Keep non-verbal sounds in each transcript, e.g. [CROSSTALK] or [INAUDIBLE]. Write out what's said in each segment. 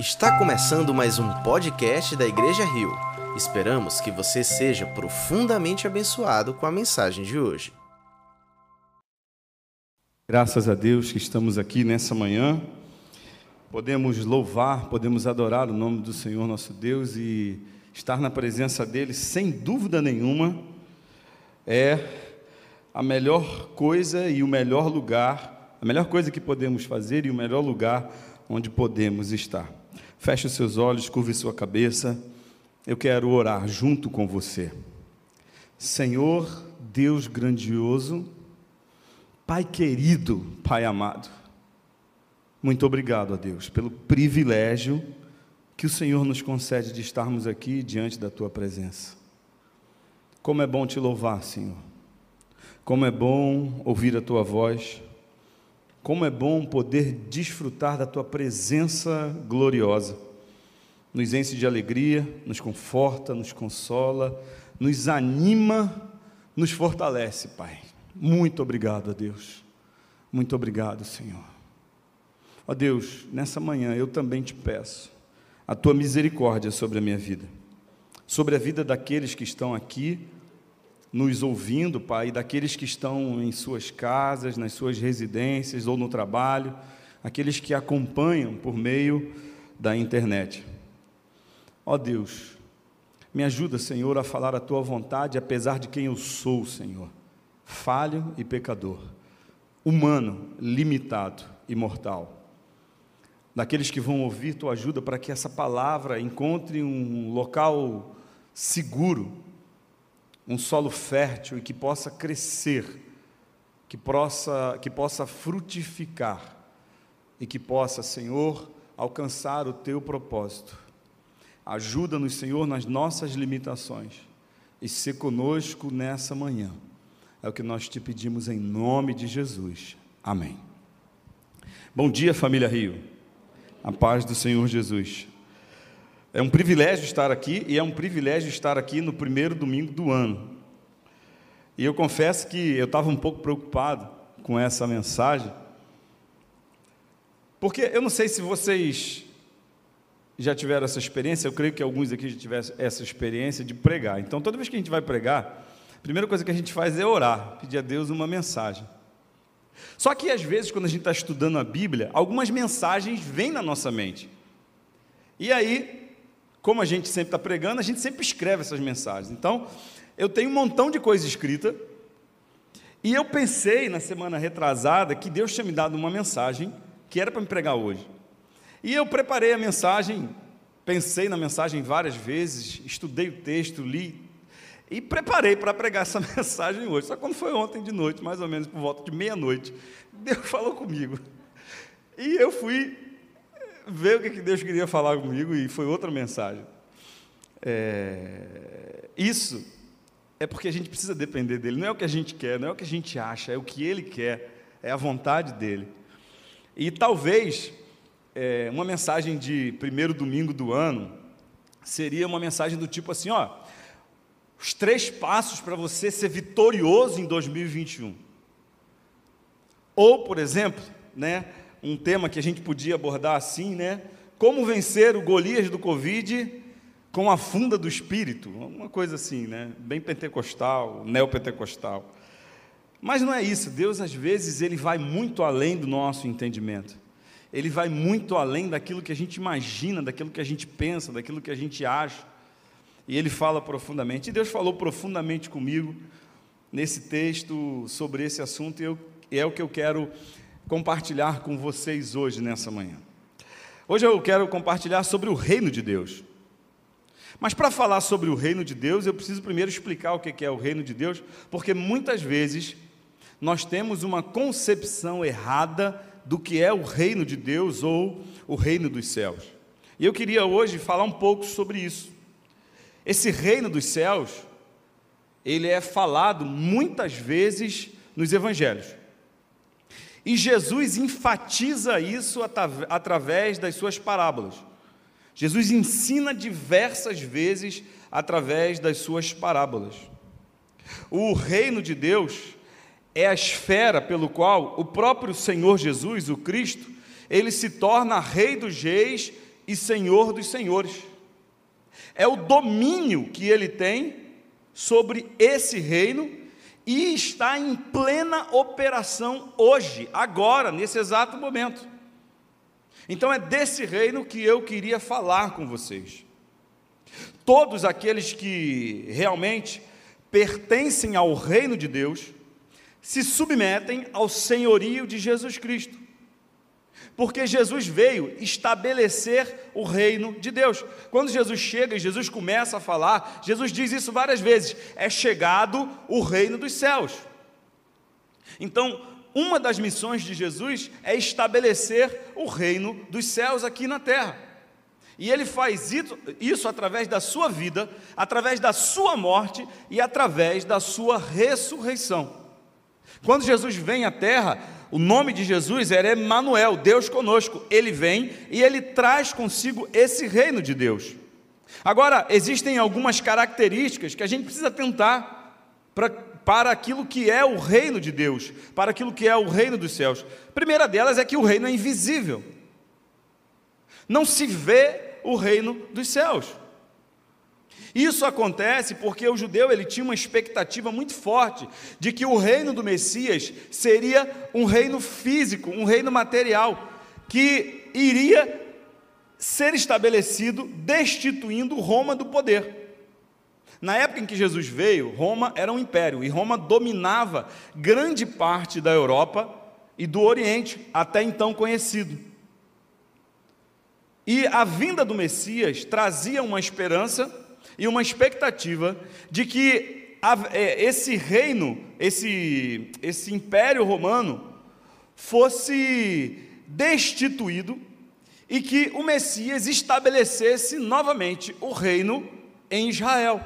Está começando mais um podcast da Igreja Rio. Esperamos que você seja profundamente abençoado com a mensagem de hoje. Graças a Deus que estamos aqui nessa manhã. Podemos louvar, podemos adorar o nome do Senhor nosso Deus e estar na presença dele, sem dúvida nenhuma, é a melhor coisa e o melhor lugar, a melhor coisa que podemos fazer e o melhor lugar onde podemos estar. Feche os seus olhos, curve sua cabeça. Eu quero orar junto com você. Senhor, Deus grandioso, Pai querido, Pai amado, muito obrigado a Deus pelo privilégio que o Senhor nos concede de estarmos aqui diante da tua presença. Como é bom te louvar, Senhor. Como é bom ouvir a tua voz. Como é bom poder desfrutar da tua presença gloriosa. Nos enche de alegria, nos conforta, nos consola, nos anima, nos fortalece, Pai. Muito obrigado a Deus. Muito obrigado, Senhor. Ó Deus, nessa manhã eu também te peço a tua misericórdia sobre a minha vida, sobre a vida daqueles que estão aqui nos ouvindo, Pai, daqueles que estão em suas casas, nas suas residências ou no trabalho, aqueles que acompanham por meio da internet. Ó Deus, me ajuda, Senhor, a falar a tua vontade, apesar de quem eu sou, Senhor, falho e pecador, humano, limitado e mortal. Daqueles que vão ouvir tua ajuda para que essa palavra encontre um local seguro um solo fértil e que possa crescer, que possa, que possa frutificar e que possa, Senhor, alcançar o teu propósito. Ajuda-nos, Senhor, nas nossas limitações e ser conosco nessa manhã. É o que nós te pedimos em nome de Jesus. Amém. Bom dia, família Rio. A paz do Senhor Jesus. É um privilégio estar aqui e é um privilégio estar aqui no primeiro domingo do ano. E eu confesso que eu estava um pouco preocupado com essa mensagem, porque eu não sei se vocês já tiveram essa experiência, eu creio que alguns aqui já tiveram essa experiência de pregar. Então, toda vez que a gente vai pregar, a primeira coisa que a gente faz é orar, pedir a Deus uma mensagem. Só que às vezes, quando a gente está estudando a Bíblia, algumas mensagens vêm na nossa mente. E aí, como a gente sempre está pregando, a gente sempre escreve essas mensagens. Então, eu tenho um montão de coisa escrita, e eu pensei na semana retrasada que Deus tinha me dado uma mensagem que era para me pregar hoje. E eu preparei a mensagem, pensei na mensagem várias vezes, estudei o texto, li e preparei para pregar essa [LAUGHS] mensagem hoje. Só quando foi ontem de noite, mais ou menos por volta de meia-noite, Deus falou comigo. E eu fui ver o que Deus queria falar comigo e foi outra mensagem. É, isso é porque a gente precisa depender dele. Não é o que a gente quer, não é o que a gente acha, é o que ele quer, é a vontade dele. E talvez é, uma mensagem de primeiro domingo do ano seria uma mensagem do tipo assim: ó, os três passos para você ser vitorioso em 2021. Ou, por exemplo, né, um tema que a gente podia abordar assim, né? Como vencer o Golias do Covid com a funda do Espírito, uma coisa assim, né? Bem pentecostal, neopentecostal. Mas não é isso, Deus às vezes ele vai muito além do nosso entendimento. Ele vai muito além daquilo que a gente imagina, daquilo que a gente pensa, daquilo que a gente acha. E ele fala profundamente. E Deus falou profundamente comigo nesse texto sobre esse assunto, e, eu, é o que eu quero compartilhar com vocês hoje, nessa manhã. Hoje eu quero compartilhar sobre o reino de Deus. Mas para falar sobre o reino de Deus, eu preciso primeiro explicar o que é o reino de Deus, porque muitas vezes nós temos uma concepção errada do que é o reino de Deus ou o reino dos céus. E eu queria hoje falar um pouco sobre isso. Esse reino dos céus, ele é falado muitas vezes nos evangelhos. E Jesus enfatiza isso através das suas parábolas. Jesus ensina diversas vezes através das suas parábolas. O reino de Deus é a esfera pelo qual o próprio Senhor Jesus, o Cristo, ele se torna rei dos reis e Senhor dos senhores. É o domínio que ele tem sobre esse reino e está em plena operação hoje, agora, nesse exato momento. Então é desse reino que eu queria falar com vocês. Todos aqueles que realmente pertencem ao reino de Deus se submetem ao senhorio de Jesus Cristo. Porque Jesus veio estabelecer o reino de Deus. Quando Jesus chega e Jesus começa a falar, Jesus diz isso várias vezes: é chegado o reino dos céus. Então, uma das missões de Jesus é estabelecer o reino dos céus aqui na terra. E ele faz isso, através da sua vida, através da sua morte e através da sua ressurreição. Quando Jesus vem à terra, o nome de Jesus era Emmanuel, Deus conosco. Ele vem e ele traz consigo esse reino de Deus. Agora, existem algumas características que a gente precisa tentar para, para aquilo que é o reino de Deus, para aquilo que é o reino dos céus. A primeira delas é que o reino é invisível. Não se vê o reino dos céus. Isso acontece porque o judeu ele tinha uma expectativa muito forte de que o reino do Messias seria um reino físico, um reino material, que iria ser estabelecido destituindo Roma do poder. Na época em que Jesus veio, Roma era um império e Roma dominava grande parte da Europa e do Oriente, até então conhecido. E a vinda do Messias trazia uma esperança e uma expectativa de que é, esse reino, esse, esse império romano, fosse destituído e que o Messias estabelecesse novamente o reino em Israel.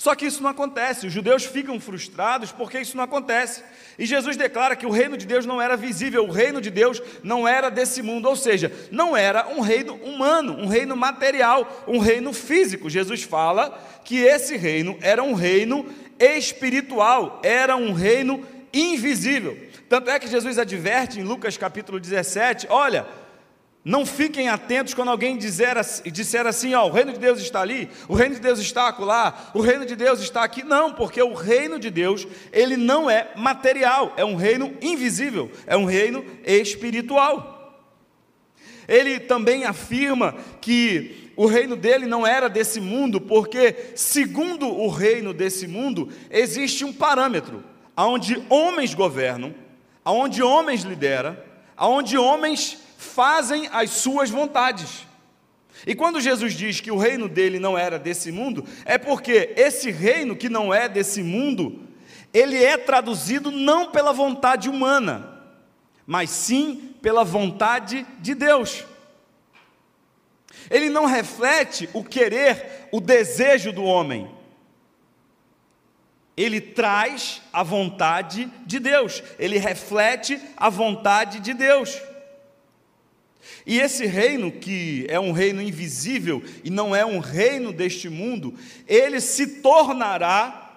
Só que isso não acontece, os judeus ficam frustrados porque isso não acontece. E Jesus declara que o reino de Deus não era visível, o reino de Deus não era desse mundo, ou seja, não era um reino humano, um reino material, um reino físico. Jesus fala que esse reino era um reino espiritual, era um reino invisível. Tanto é que Jesus adverte em Lucas capítulo 17: olha, não fiquem atentos quando alguém dizer, disser assim: ó, o reino de Deus está ali, o reino de Deus está acolá, o reino de Deus está aqui. Não, porque o reino de Deus, ele não é material, é um reino invisível, é um reino espiritual. Ele também afirma que o reino dele não era desse mundo, porque, segundo o reino desse mundo, existe um parâmetro, onde homens governam, onde homens lideram, onde homens fazem as suas vontades. E quando Jesus diz que o reino dele não era desse mundo, é porque esse reino que não é desse mundo, ele é traduzido não pela vontade humana, mas sim pela vontade de Deus. Ele não reflete o querer, o desejo do homem. Ele traz a vontade de Deus, ele reflete a vontade de Deus. E esse reino, que é um reino invisível e não é um reino deste mundo, ele se tornará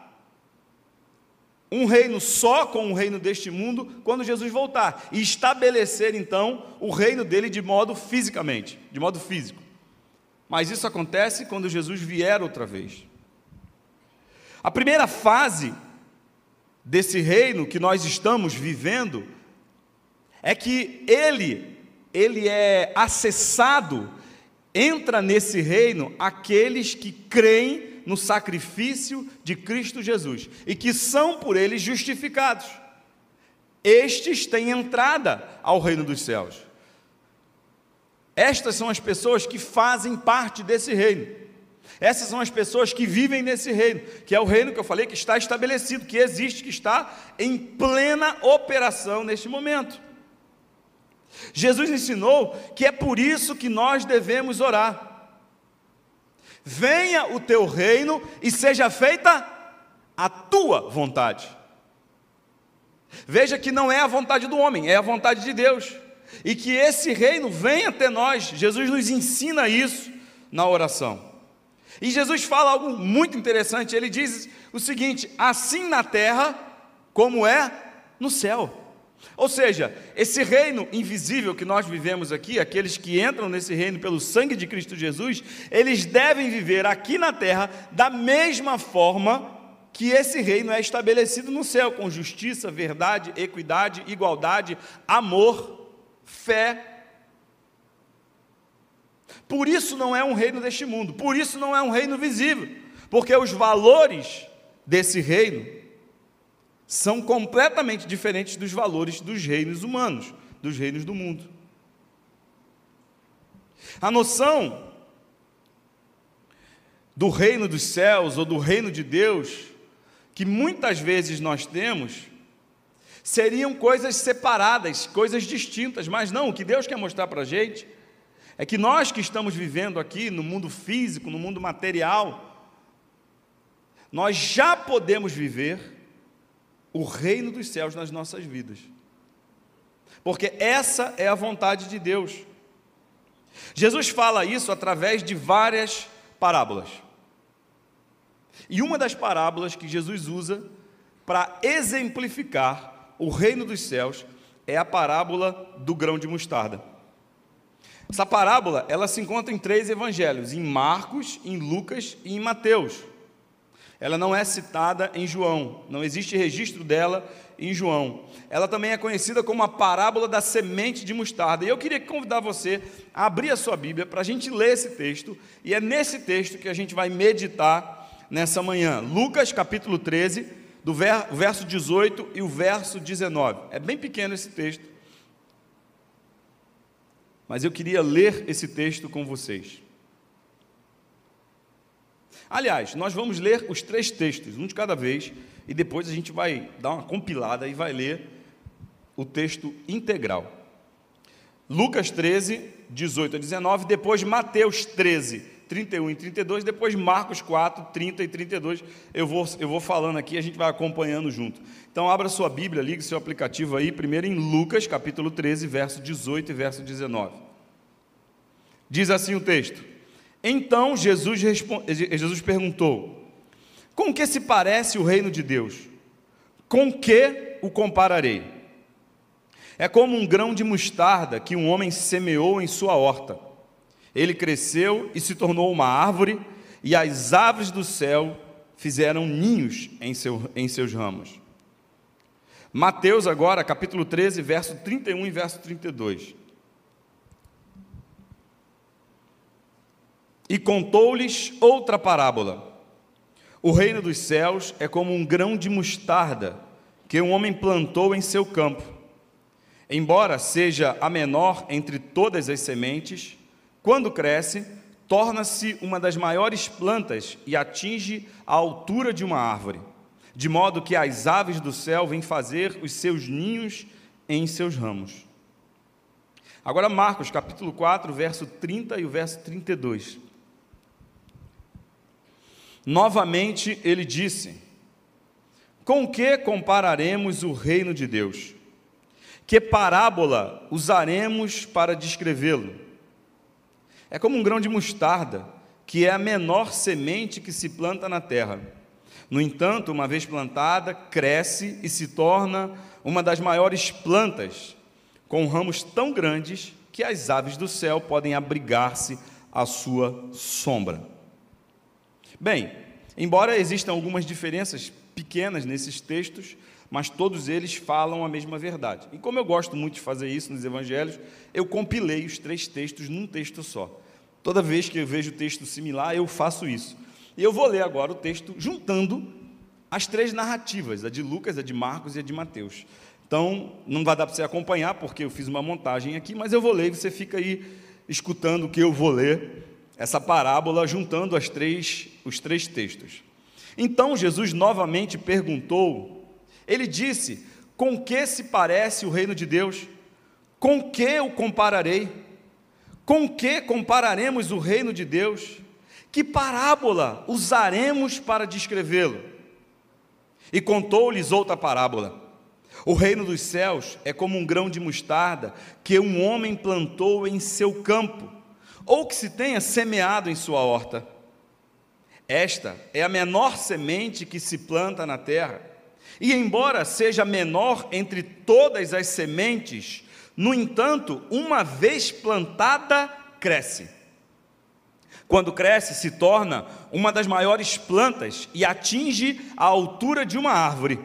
um reino só com o reino deste mundo quando Jesus voltar e estabelecer então o reino dele de modo fisicamente, de modo físico. Mas isso acontece quando Jesus vier outra vez. A primeira fase desse reino que nós estamos vivendo é que ele ele é acessado, entra nesse reino aqueles que creem no sacrifício de Cristo Jesus e que são por ele justificados. Estes têm entrada ao reino dos céus. Estas são as pessoas que fazem parte desse reino. Essas são as pessoas que vivem nesse reino, que é o reino que eu falei que está estabelecido, que existe, que está em plena operação neste momento. Jesus ensinou que é por isso que nós devemos orar. Venha o teu reino e seja feita a tua vontade. Veja que não é a vontade do homem, é a vontade de Deus. E que esse reino venha até nós. Jesus nos ensina isso na oração. E Jesus fala algo muito interessante. Ele diz o seguinte: assim na terra como é no céu. Ou seja, esse reino invisível que nós vivemos aqui, aqueles que entram nesse reino pelo sangue de Cristo Jesus, eles devem viver aqui na terra da mesma forma que esse reino é estabelecido no céu, com justiça, verdade, equidade, igualdade, amor, fé. Por isso não é um reino deste mundo, por isso não é um reino visível, porque os valores desse reino são completamente diferentes dos valores dos reinos humanos, dos reinos do mundo. A noção do reino dos céus ou do reino de Deus, que muitas vezes nós temos, seriam coisas separadas, coisas distintas, mas não, o que Deus quer mostrar para a gente é que nós que estamos vivendo aqui no mundo físico, no mundo material, nós já podemos viver o reino dos céus nas nossas vidas. Porque essa é a vontade de Deus. Jesus fala isso através de várias parábolas. E uma das parábolas que Jesus usa para exemplificar o reino dos céus é a parábola do grão de mostarda. Essa parábola, ela se encontra em três evangelhos, em Marcos, em Lucas e em Mateus. Ela não é citada em João, não existe registro dela em João. Ela também é conhecida como a parábola da semente de mostarda. E eu queria convidar você a abrir a sua Bíblia para a gente ler esse texto, e é nesse texto que a gente vai meditar nessa manhã. Lucas capítulo 13, do verso 18 e o verso 19. É bem pequeno esse texto, mas eu queria ler esse texto com vocês. Aliás, nós vamos ler os três textos, um de cada vez, e depois a gente vai dar uma compilada e vai ler o texto integral. Lucas 13, 18 a 19, depois Mateus 13, 31 e 32, depois Marcos 4, 30 e 32. Eu vou, eu vou falando aqui, a gente vai acompanhando junto. Então, abra sua Bíblia, ligue seu aplicativo aí, primeiro em Lucas, capítulo 13, verso 18 e verso 19. Diz assim o texto: então Jesus, Jesus perguntou: Com que se parece o reino de Deus? Com que o compararei? É como um grão de mostarda que um homem semeou em sua horta. Ele cresceu e se tornou uma árvore, e as aves do céu fizeram ninhos em, seu, em seus ramos. Mateus, agora, capítulo 13, verso 31 e verso 32. E contou-lhes outra parábola. O reino dos céus é como um grão de mostarda que um homem plantou em seu campo. Embora seja a menor entre todas as sementes, quando cresce, torna-se uma das maiores plantas e atinge a altura de uma árvore, de modo que as aves do céu vêm fazer os seus ninhos em seus ramos. Agora, Marcos capítulo 4, verso 30 e o verso 32. Novamente ele disse: Com que compararemos o reino de Deus? Que parábola usaremos para descrevê-lo? É como um grão de mostarda, que é a menor semente que se planta na terra. No entanto, uma vez plantada, cresce e se torna uma das maiores plantas, com ramos tão grandes que as aves do céu podem abrigar-se à sua sombra. Bem, embora existam algumas diferenças pequenas nesses textos, mas todos eles falam a mesma verdade. E como eu gosto muito de fazer isso nos evangelhos, eu compilei os três textos num texto só. Toda vez que eu vejo texto similar, eu faço isso. E eu vou ler agora o texto juntando as três narrativas, a de Lucas, a de Marcos e a de Mateus. Então, não vai dar para você acompanhar, porque eu fiz uma montagem aqui, mas eu vou ler e você fica aí escutando o que eu vou ler essa parábola juntando as três, os três textos. Então Jesus novamente perguntou, ele disse: Com que se parece o reino de Deus? Com que o compararei? Com que compararemos o reino de Deus? Que parábola usaremos para descrevê-lo? E contou-lhes outra parábola. O reino dos céus é como um grão de mostarda que um homem plantou em seu campo ou que se tenha semeado em sua horta. Esta é a menor semente que se planta na terra, E embora seja menor entre todas as sementes, no entanto, uma vez plantada, cresce. Quando cresce, se torna uma das maiores plantas e atinge a altura de uma árvore,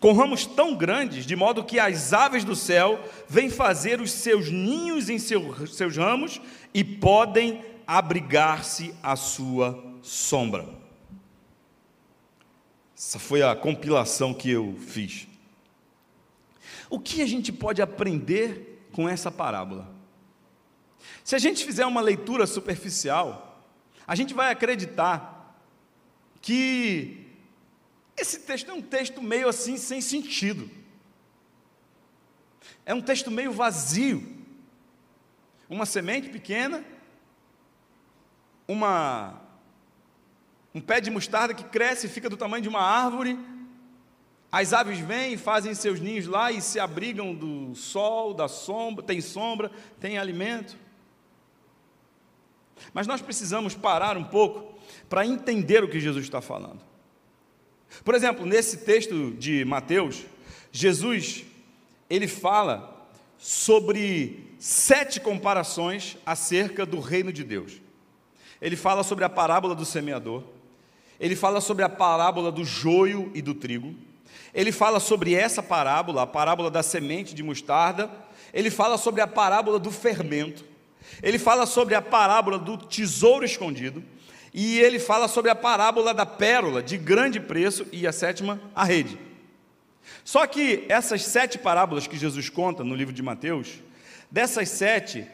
com ramos tão grandes, de modo que as aves do céu vêm fazer os seus ninhos em seus ramos e podem abrigar-se à sua sombra. Essa foi a compilação que eu fiz. O que a gente pode aprender com essa parábola? Se a gente fizer uma leitura superficial, a gente vai acreditar que esse texto é um texto meio assim sem sentido. É um texto meio vazio. Uma semente pequena, uma um pé de mostarda que cresce e fica do tamanho de uma árvore. As aves vêm e fazem seus ninhos lá e se abrigam do sol, da sombra, tem sombra, tem alimento. Mas nós precisamos parar um pouco para entender o que Jesus está falando. Por exemplo, nesse texto de Mateus, Jesus ele fala sobre sete comparações acerca do reino de Deus. Ele fala sobre a parábola do semeador, ele fala sobre a parábola do joio e do trigo, ele fala sobre essa parábola, a parábola da semente de mostarda, ele fala sobre a parábola do fermento, ele fala sobre a parábola do tesouro escondido, e ele fala sobre a parábola da pérola de grande preço e a sétima, a rede. Só que essas sete parábolas que Jesus conta no livro de Mateus, dessas sete,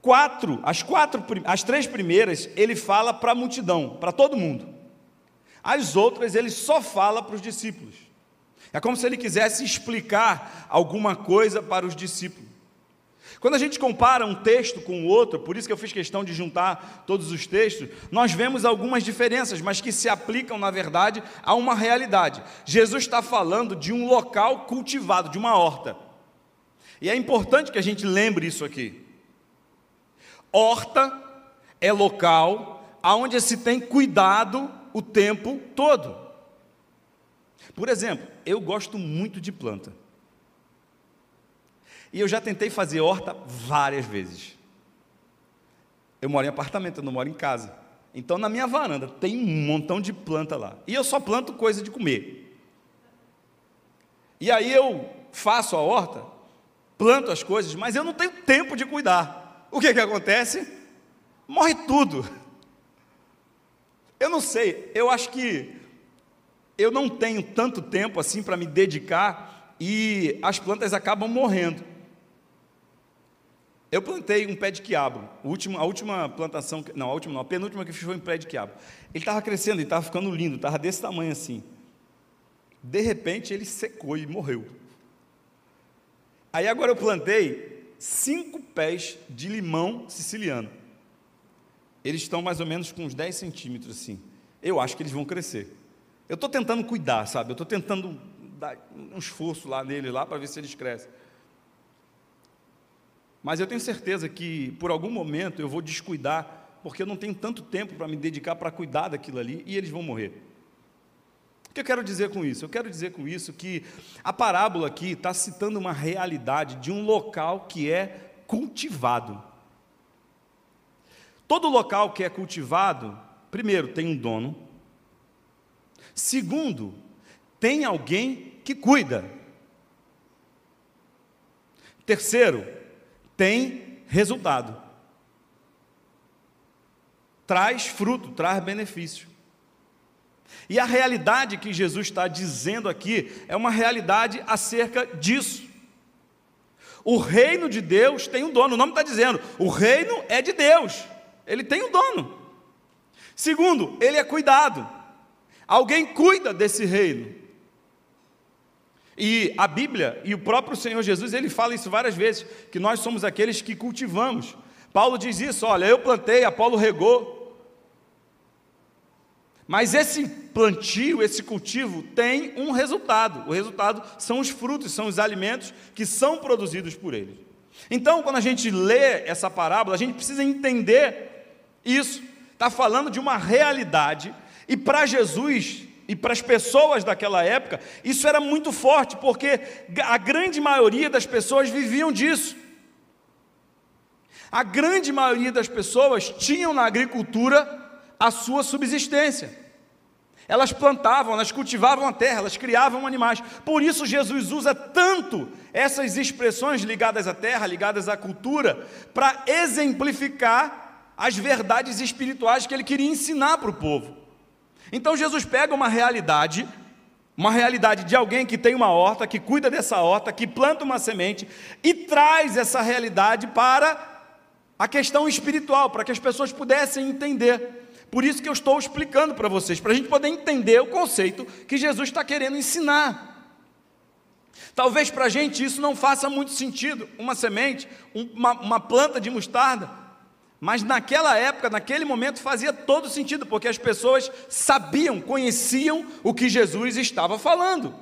quatro, as quatro, as três primeiras, ele fala para a multidão, para todo mundo. As outras ele só fala para os discípulos. É como se ele quisesse explicar alguma coisa para os discípulos. Quando a gente compara um texto com o outro, por isso que eu fiz questão de juntar todos os textos, nós vemos algumas diferenças, mas que se aplicam, na verdade, a uma realidade. Jesus está falando de um local cultivado, de uma horta. E é importante que a gente lembre isso aqui. Horta é local onde se tem cuidado o tempo todo. Por exemplo, eu gosto muito de planta. E eu já tentei fazer horta várias vezes. Eu moro em apartamento, eu não moro em casa. Então, na minha varanda, tem um montão de planta lá. E eu só planto coisa de comer. E aí eu faço a horta, planto as coisas, mas eu não tenho tempo de cuidar. O que, que acontece? Morre tudo. Eu não sei, eu acho que eu não tenho tanto tempo assim para me dedicar e as plantas acabam morrendo. Eu plantei um pé de quiabo. a última plantação, não, a última não, a penúltima que fiz foi um pé de quiabo. Ele estava crescendo, ele estava ficando lindo, estava desse tamanho assim. De repente ele secou e morreu. Aí agora eu plantei cinco pés de limão siciliano. Eles estão mais ou menos com uns 10 centímetros assim. Eu acho que eles vão crescer. Eu estou tentando cuidar, sabe? Eu estou tentando dar um esforço lá nele lá para ver se eles crescem. Mas eu tenho certeza que por algum momento eu vou descuidar, porque eu não tenho tanto tempo para me dedicar para cuidar daquilo ali e eles vão morrer. O que eu quero dizer com isso? Eu quero dizer com isso que a parábola aqui está citando uma realidade de um local que é cultivado. Todo local que é cultivado, primeiro, tem um dono. Segundo, tem alguém que cuida. Terceiro, tem resultado. Traz fruto, traz benefício. E a realidade que Jesus está dizendo aqui é uma realidade acerca disso. O reino de Deus tem um dono, o nome está dizendo, o reino é de Deus. Ele tem um dono. Segundo, ele é cuidado. Alguém cuida desse reino. E a Bíblia e o próprio Senhor Jesus, ele fala isso várias vezes, que nós somos aqueles que cultivamos. Paulo diz isso, olha, eu plantei, Apolo regou. Mas esse plantio, esse cultivo tem um resultado. O resultado são os frutos, são os alimentos que são produzidos por ele. Então, quando a gente lê essa parábola, a gente precisa entender isso está falando de uma realidade, e para Jesus, e para as pessoas daquela época, isso era muito forte, porque a grande maioria das pessoas viviam disso. A grande maioria das pessoas tinham na agricultura a sua subsistência. Elas plantavam, elas cultivavam a terra, elas criavam animais. Por isso Jesus usa tanto essas expressões ligadas à terra, ligadas à cultura, para exemplificar as verdades espirituais que ele queria ensinar para o povo. Então Jesus pega uma realidade, uma realidade de alguém que tem uma horta, que cuida dessa horta, que planta uma semente e traz essa realidade para a questão espiritual, para que as pessoas pudessem entender. Por isso que eu estou explicando para vocês, para a gente poder entender o conceito que Jesus está querendo ensinar. Talvez para a gente isso não faça muito sentido, uma semente, uma, uma planta de mostarda, mas naquela época, naquele momento, fazia todo sentido, porque as pessoas sabiam, conheciam o que Jesus estava falando.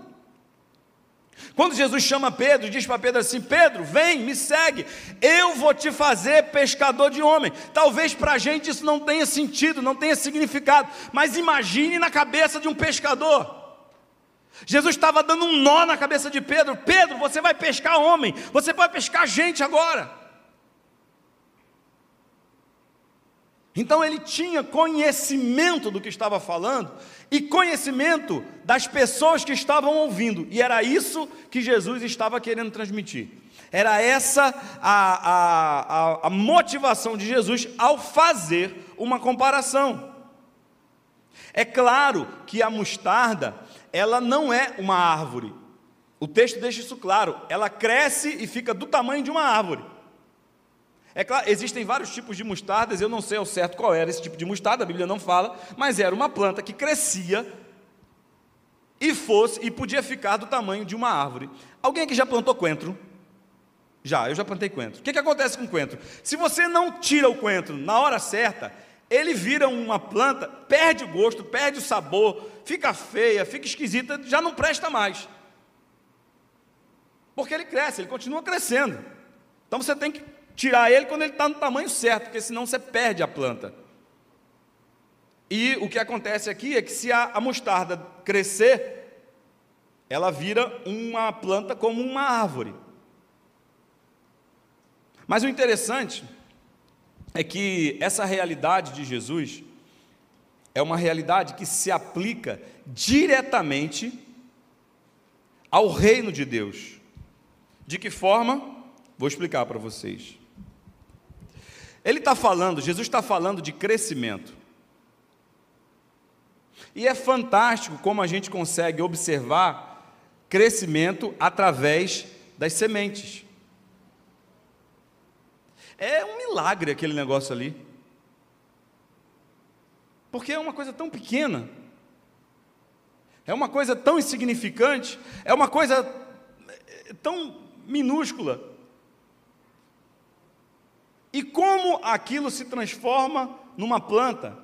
Quando Jesus chama Pedro, diz para Pedro assim: Pedro, vem, me segue, eu vou te fazer pescador de homem. Talvez para a gente isso não tenha sentido, não tenha significado, mas imagine na cabeça de um pescador. Jesus estava dando um nó na cabeça de Pedro: Pedro, você vai pescar homem, você vai pescar gente agora. Então ele tinha conhecimento do que estava falando e conhecimento das pessoas que estavam ouvindo, e era isso que Jesus estava querendo transmitir. Era essa a, a, a, a motivação de Jesus ao fazer uma comparação. É claro que a mostarda, ela não é uma árvore. O texto deixa isso claro. Ela cresce e fica do tamanho de uma árvore. É claro, existem vários tipos de mostardas, eu não sei ao certo qual era esse tipo de mostarda, a Bíblia não fala, mas era uma planta que crescia e fosse e podia ficar do tamanho de uma árvore. Alguém aqui já plantou coentro? Já, eu já plantei coentro. O que, que acontece com coentro? Se você não tira o coentro na hora certa, ele vira uma planta, perde o gosto, perde o sabor, fica feia, fica esquisita, já não presta mais. Porque ele cresce, ele continua crescendo. Então você tem que tirar ele quando ele está no tamanho certo, porque senão você perde a planta. E o que acontece aqui é que se a, a mostarda crescer, ela vira uma planta como uma árvore. Mas o interessante é que essa realidade de Jesus é uma realidade que se aplica diretamente ao reino de Deus. De que forma? Vou explicar para vocês. Ele está falando, Jesus está falando de crescimento. E é fantástico como a gente consegue observar crescimento através das sementes. É um milagre aquele negócio ali. Porque é uma coisa tão pequena, é uma coisa tão insignificante, é uma coisa eh, tão minúscula. E como aquilo se transforma numa planta?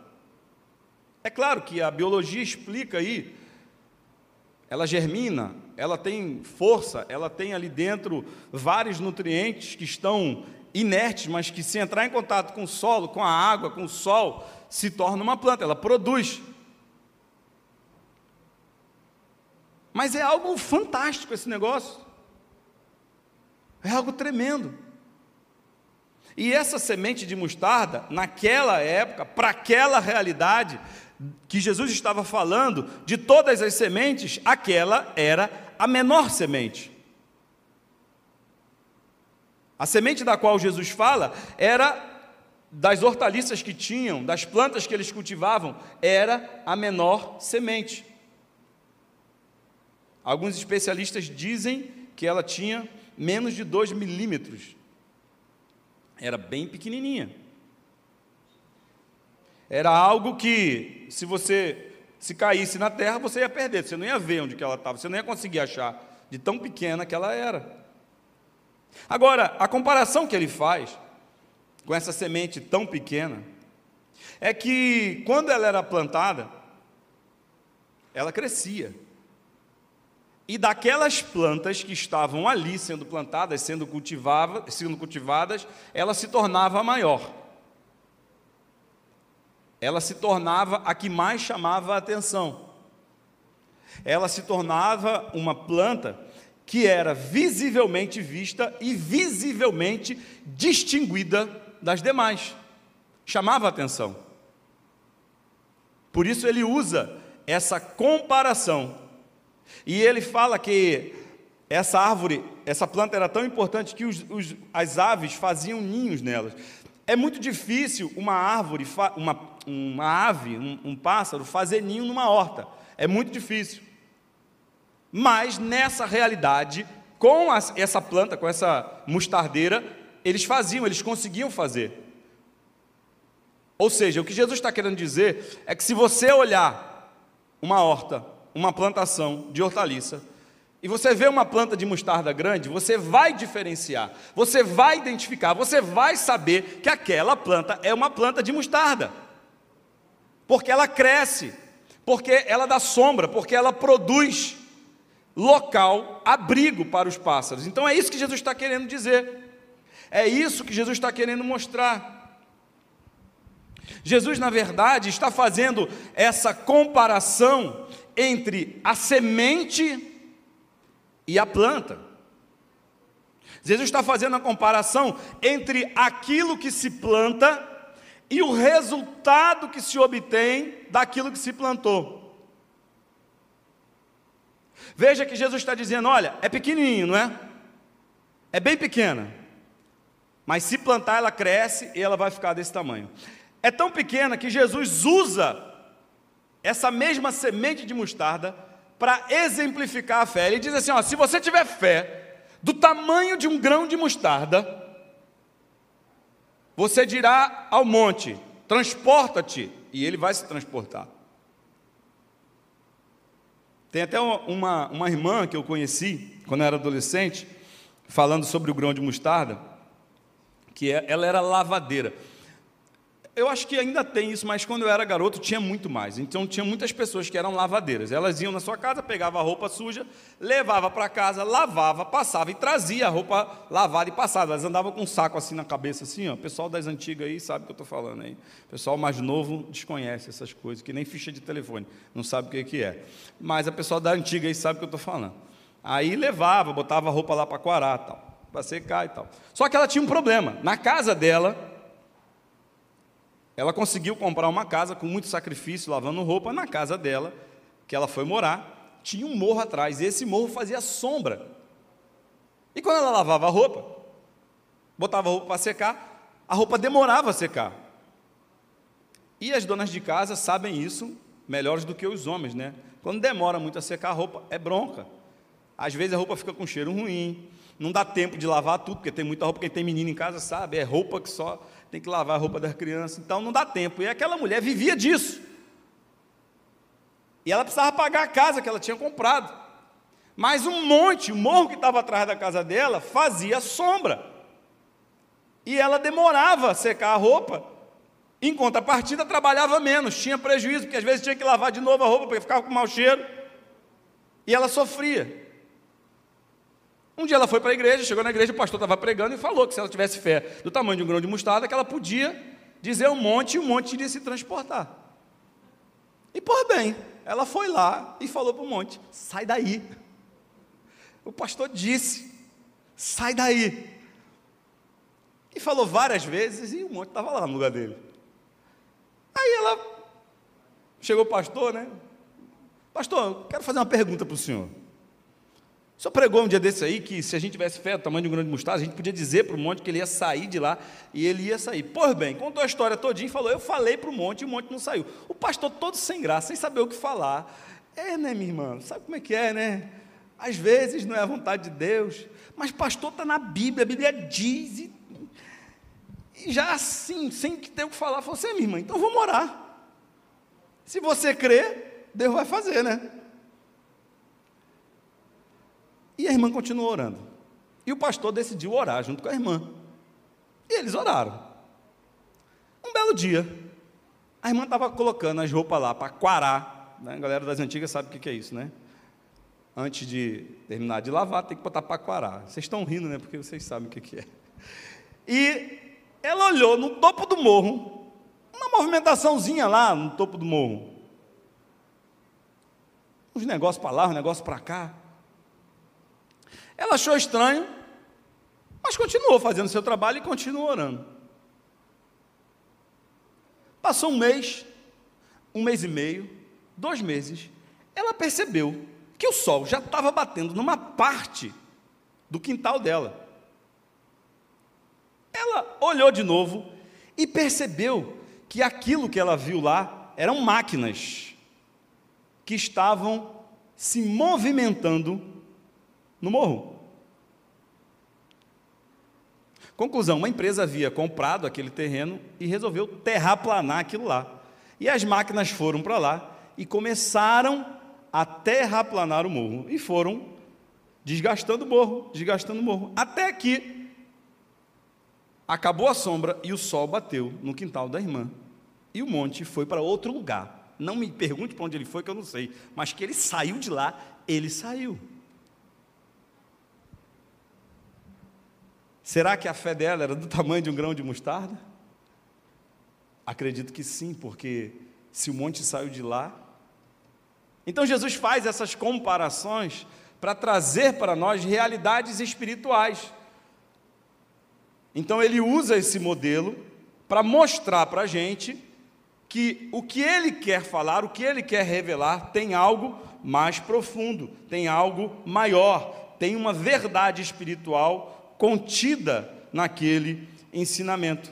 É claro que a biologia explica aí. Ela germina, ela tem força, ela tem ali dentro vários nutrientes que estão inertes, mas que se entrar em contato com o solo, com a água, com o sol, se torna uma planta, ela produz. Mas é algo fantástico esse negócio. É algo tremendo. E essa semente de mostarda, naquela época, para aquela realidade que Jesus estava falando, de todas as sementes, aquela era a menor semente. A semente da qual Jesus fala era das hortaliças que tinham, das plantas que eles cultivavam, era a menor semente. Alguns especialistas dizem que ela tinha menos de 2 milímetros era bem pequenininha. Era algo que, se você se caísse na terra, você ia perder, você não ia ver onde que ela estava, você não ia conseguir achar de tão pequena que ela era. Agora, a comparação que ele faz com essa semente tão pequena é que quando ela era plantada, ela crescia. E daquelas plantas que estavam ali sendo plantadas, sendo, cultivava, sendo cultivadas, ela se tornava maior. Ela se tornava a que mais chamava a atenção. ela se tornava uma planta que era visivelmente vista e visivelmente distinguida das demais. Chamava a atenção. Por isso ele usa essa comparação. E ele fala que essa árvore, essa planta era tão importante que os, os, as aves faziam ninhos nelas. É muito difícil uma árvore, uma, uma ave, um, um pássaro, fazer ninho numa horta. É muito difícil. Mas nessa realidade, com essa planta, com essa mostardeira, eles faziam, eles conseguiam fazer. Ou seja, o que Jesus está querendo dizer é que se você olhar uma horta, uma plantação de hortaliça, e você vê uma planta de mostarda grande, você vai diferenciar, você vai identificar, você vai saber que aquela planta é uma planta de mostarda. Porque ela cresce, porque ela dá sombra, porque ela produz local, abrigo para os pássaros. Então é isso que Jesus está querendo dizer. É isso que Jesus está querendo mostrar. Jesus, na verdade, está fazendo essa comparação entre a semente e a planta. Jesus está fazendo a comparação entre aquilo que se planta e o resultado que se obtém daquilo que se plantou. Veja que Jesus está dizendo: olha, é pequenininho, não é? É bem pequena. Mas se plantar, ela cresce e ela vai ficar desse tamanho. É tão pequena que Jesus usa essa mesma semente de mostarda para exemplificar a fé. Ele diz assim: ó, se você tiver fé do tamanho de um grão de mostarda, você dirá ao monte: transporta-te, e ele vai se transportar. Tem até uma, uma irmã que eu conheci quando eu era adolescente, falando sobre o grão de mostarda, que é, ela era lavadeira. Eu acho que ainda tem isso, mas quando eu era garoto tinha muito mais. Então tinha muitas pessoas que eram lavadeiras. Elas iam na sua casa, pegavam a roupa suja, levava para casa, lavava, passava e trazia a roupa lavada e passada. Elas andavam com um saco assim na cabeça, assim, ó. O pessoal das antigas aí sabe o que eu estou falando aí. O pessoal mais novo desconhece essas coisas, que nem ficha de telefone, não sabe o que, é. Mas a pessoa da antiga aí sabe o que eu estou falando. Aí levava, botava a roupa lá para quarar, tal, para secar e tal. Só que ela tinha um problema. Na casa dela ela conseguiu comprar uma casa com muito sacrifício, lavando roupa, na casa dela, que ela foi morar, tinha um morro atrás, e esse morro fazia sombra. E quando ela lavava a roupa, botava a roupa para secar, a roupa demorava a secar. E as donas de casa sabem isso melhores do que os homens, né? Quando demora muito a secar a roupa, é bronca. Às vezes a roupa fica com cheiro ruim, não dá tempo de lavar tudo, porque tem muita roupa, quem tem menino em casa sabe, é roupa que só tem que lavar a roupa das crianças, então não dá tempo. E aquela mulher vivia disso. E ela precisava pagar a casa que ela tinha comprado. Mas um monte, o morro que estava atrás da casa dela, fazia sombra. E ela demorava a secar a roupa. Em contrapartida, trabalhava menos, tinha prejuízo, porque às vezes tinha que lavar de novo a roupa, porque ficava com mau cheiro. E ela sofria. Um dia ela foi para a igreja, chegou na igreja, o pastor estava pregando e falou que se ela tivesse fé do tamanho de um grão de mostarda, que ela podia dizer um monte e um monte iria se transportar. E por bem, ela foi lá e falou para o monte: sai daí. O pastor disse: sai daí. E falou várias vezes e o monte estava lá no lugar dele. Aí ela chegou o pastor, né? Pastor, quero fazer uma pergunta para o senhor. Senhor pregou um dia desse aí que se a gente tivesse fé do tamanho de um grande mostarda, a gente podia dizer para o monte que ele ia sair de lá e ele ia sair. Pois bem, contou a história todinha e falou, eu falei para o monte e o monte não saiu. O pastor todo sem graça, sem saber o que falar. É, né, minha irmã? Sabe como é que é, né? Às vezes não é a vontade de Deus, mas pastor está na Bíblia, a Bíblia diz, e, e já assim, sem ter o que falar, falou assim, é, minha irmã, então vamos orar. Se você crer, Deus vai fazer, né? E a irmã continuou orando. E o pastor decidiu orar junto com a irmã. E eles oraram. Um belo dia, a irmã estava colocando as roupas lá para quarar. Né? A galera das antigas sabe o que é isso, né? Antes de terminar de lavar, tem que botar para quarar. Vocês estão rindo, né? Porque vocês sabem o que é. E ela olhou no topo do morro, uma movimentaçãozinha lá no topo do morro. uns negócios para lá, uns negócios para cá. Ela achou estranho, mas continuou fazendo seu trabalho e continuou orando. Passou um mês, um mês e meio, dois meses, ela percebeu que o sol já estava batendo numa parte do quintal dela. Ela olhou de novo e percebeu que aquilo que ela viu lá eram máquinas que estavam se movimentando no morro. Conclusão: uma empresa havia comprado aquele terreno e resolveu terraplanar aquilo lá. E as máquinas foram para lá e começaram a terraplanar o morro. E foram desgastando o morro, desgastando o morro. Até que acabou a sombra e o sol bateu no quintal da irmã. E o monte foi para outro lugar. Não me pergunte para onde ele foi, que eu não sei. Mas que ele saiu de lá, ele saiu. Será que a fé dela era do tamanho de um grão de mostarda? Acredito que sim, porque se o monte saiu de lá. Então Jesus faz essas comparações para trazer para nós realidades espirituais. Então ele usa esse modelo para mostrar para a gente que o que ele quer falar, o que ele quer revelar, tem algo mais profundo, tem algo maior, tem uma verdade espiritual contida naquele ensinamento.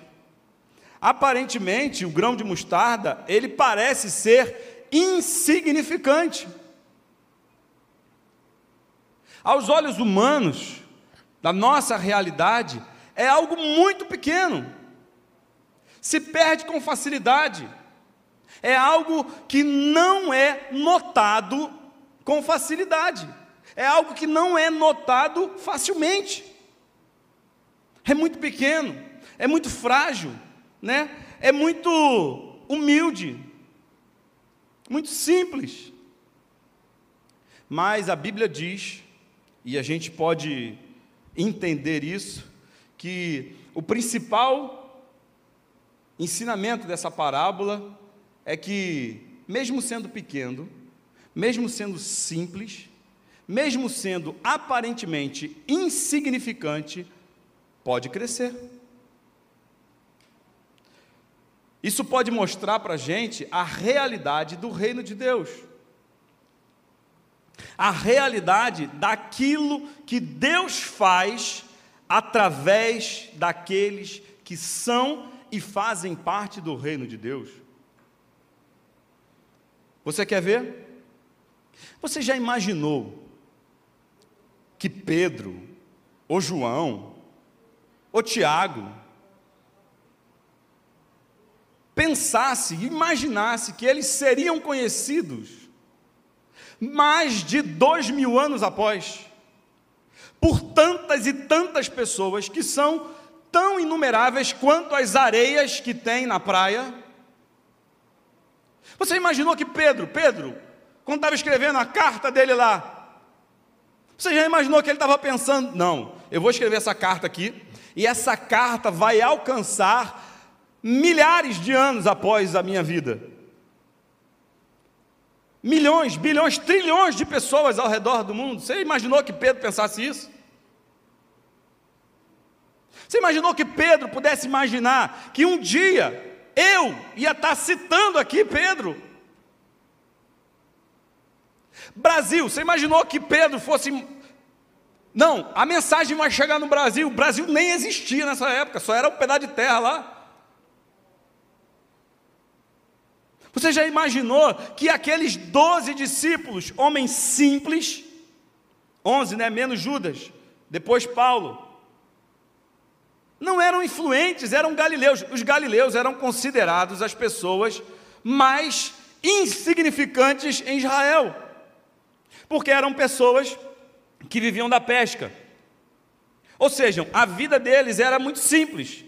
Aparentemente, o grão de mostarda, ele parece ser insignificante. Aos olhos humanos, da nossa realidade, é algo muito pequeno. Se perde com facilidade. É algo que não é notado com facilidade. É algo que não é notado facilmente. É muito pequeno, é muito frágil, né? É muito humilde, muito simples. Mas a Bíblia diz, e a gente pode entender isso, que o principal ensinamento dessa parábola é que, mesmo sendo pequeno, mesmo sendo simples, mesmo sendo aparentemente insignificante, pode crescer. Isso pode mostrar para a gente a realidade do reino de Deus. A realidade daquilo que Deus faz através daqueles que são e fazem parte do reino de Deus. Você quer ver? Você já imaginou que Pedro, ou João, ou Tiago, pensasse, imaginasse que eles seriam conhecidos mais de dois mil anos após, por tantas e tantas pessoas que são tão inumeráveis quanto as areias que tem na praia. Você imaginou que Pedro, Pedro, quando estava escrevendo a carta dele lá, você já imaginou que ele estava pensando, não, eu vou escrever essa carta aqui, e essa carta vai alcançar milhares de anos após a minha vida. Milhões, bilhões, trilhões de pessoas ao redor do mundo. Você imaginou que Pedro pensasse isso? Você imaginou que Pedro pudesse imaginar que um dia eu ia estar citando aqui Pedro? Brasil, você imaginou que Pedro fosse. Não, a mensagem vai chegar no Brasil. O Brasil nem existia nessa época, só era um pedaço de terra lá. Você já imaginou que aqueles doze discípulos, homens simples, onze, né, menos Judas, depois Paulo, não eram influentes, eram galileus. Os galileus eram considerados as pessoas mais insignificantes em Israel, porque eram pessoas que viviam da pesca. Ou seja, a vida deles era muito simples: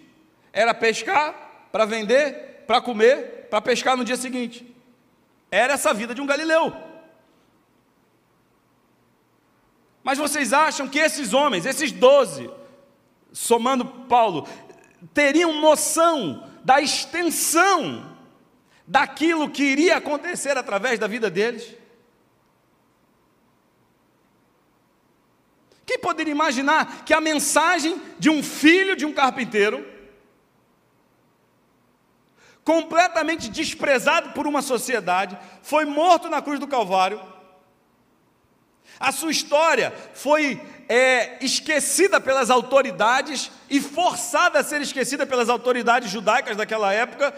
era pescar para vender, para comer para pescar no dia seguinte. Era essa vida de um galileu. Mas vocês acham que esses homens, esses doze, somando Paulo, teriam noção da extensão daquilo que iria acontecer através da vida deles? Quem poderia imaginar que a mensagem de um filho de um carpinteiro, completamente desprezado por uma sociedade, foi morto na cruz do Calvário, a sua história foi é, esquecida pelas autoridades e forçada a ser esquecida pelas autoridades judaicas daquela época.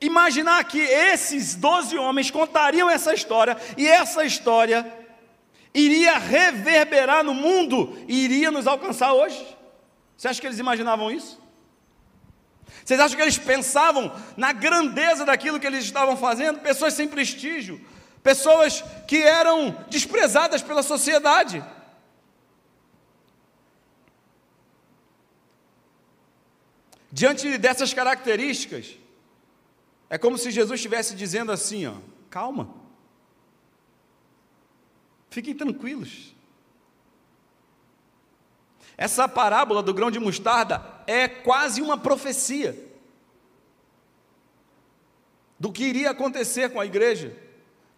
Imaginar que esses doze homens contariam essa história e essa história iria reverberar no mundo e iria nos alcançar hoje. Você acha que eles imaginavam isso? Vocês acham que eles pensavam na grandeza daquilo que eles estavam fazendo? Pessoas sem prestígio, pessoas que eram desprezadas pela sociedade. Diante dessas características, é como se Jesus estivesse dizendo assim: ó, calma, fiquem tranquilos. Essa parábola do grão de mostarda é quase uma profecia do que iria acontecer com a igreja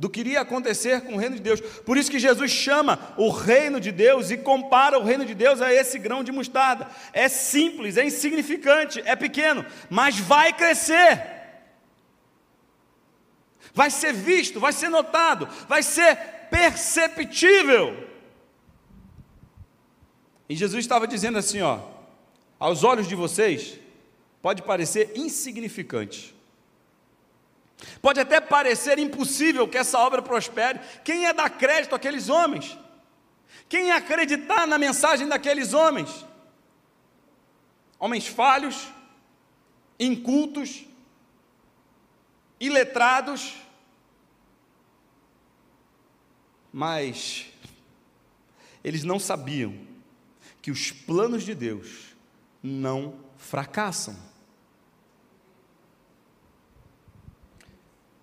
do que iria acontecer com o reino de Deus. Por isso que Jesus chama o reino de Deus e compara o reino de Deus a esse grão de mostarda. É simples, é insignificante, é pequeno, mas vai crescer. Vai ser visto, vai ser notado, vai ser perceptível. E Jesus estava dizendo assim, ó, aos olhos de vocês pode parecer insignificante, Pode até parecer impossível que essa obra prospere. Quem é dar crédito àqueles homens? Quem é acreditar na mensagem daqueles homens? Homens falhos, incultos, iletrados, mas eles não sabiam que os planos de Deus não fracassam.